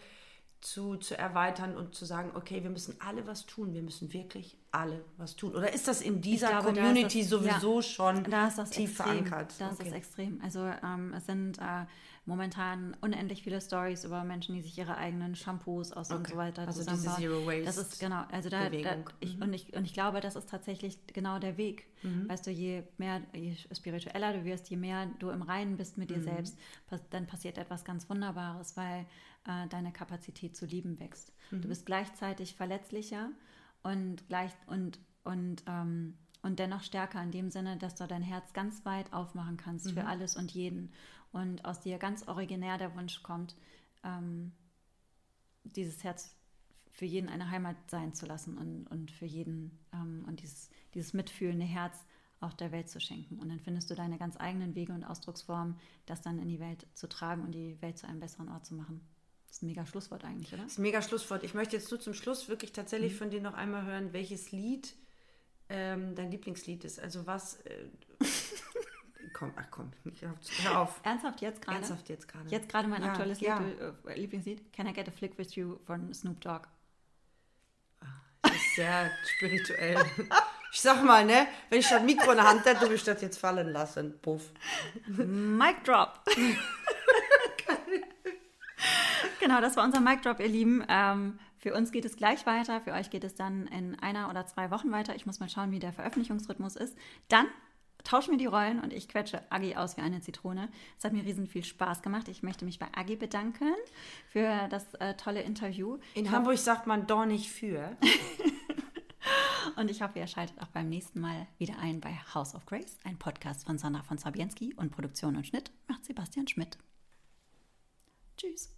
zu, zu erweitern und zu sagen, okay, wir müssen alle was tun, wir müssen wirklich alle was tun. Oder ist das in dieser glaube, Community das- sowieso ja, schon da ist das tief extrem, verankert? Da ist das Okay. extrem. Also ähm, es sind äh, momentan unendlich viele Stories über Menschen, die sich ihre eigenen Shampoos aus und Okay. so weiter Also diese zusammenbauen. Zero Waste Das ist genau, also da, da Bewegung. Mhm. ich, und, ich, und ich glaube, das ist tatsächlich genau der Weg. Weißt du, je mehr, je spiritueller du wirst, je mehr du im Reinen bist mit dir Mhm. selbst, dann passiert etwas ganz Wunderbares, weil äh, deine Kapazität zu lieben wächst. Mhm. Du bist gleichzeitig verletzlicher und gleich und und ähm, und dennoch stärker in dem Sinne, dass du dein Herz ganz weit aufmachen kannst Mhm. für alles und jeden und aus dir ganz originär der Wunsch kommt, ähm, dieses Herz für jeden eine Heimat sein zu lassen und, und für jeden ähm, und dieses, dieses mitfühlende Herz auch der Welt zu schenken. Und dann findest du deine ganz eigenen Wege und Ausdrucksformen, das dann in die Welt zu tragen und die Welt zu einem besseren Ort zu machen. Das ist ein mega Schlusswort eigentlich, oder? Das ist ein mega Schlusswort. Ich möchte jetzt nur zum Schluss wirklich tatsächlich von dir noch einmal hören, welches Lied ähm, dein Lieblingslied ist. Also was. Äh, [laughs] komm, ach komm, ich hör, hör auf. Ernsthaft jetzt gerade? Ernsthaft jetzt gerade. Jetzt gerade mein Ja, aktuelles ja. Lied, äh, Lieblingslied, Can I Get a Flick With You von Snoop Dogg. Das ist sehr [laughs] spirituell. Ich sag mal, ne, wenn ich das Mikro in der Hand hätte, würde ich das jetzt fallen lassen. Puff. Mic Drop. [laughs] genau, das war unser Mic Drop, ihr Lieben. Ähm, für uns geht es gleich weiter. Für euch geht es dann in einer oder zwei Wochen weiter. Ich muss mal schauen, wie der Veröffentlichungsrhythmus ist. Dann tauschen wir die Rollen und ich quetsche Agi aus wie eine Zitrone. Es hat mir riesen viel Spaß gemacht. Ich möchte mich bei Agi bedanken für das äh, tolle Interview. In Hamburg sagt man doch nicht für. [laughs] Und ich hoffe, ihr schaltet auch beim nächsten Mal wieder ein bei House of Grace, ein Podcast von Sandra von Sabienski und Produktion und Schnitt macht Sebastian Schmidt. Tschüss.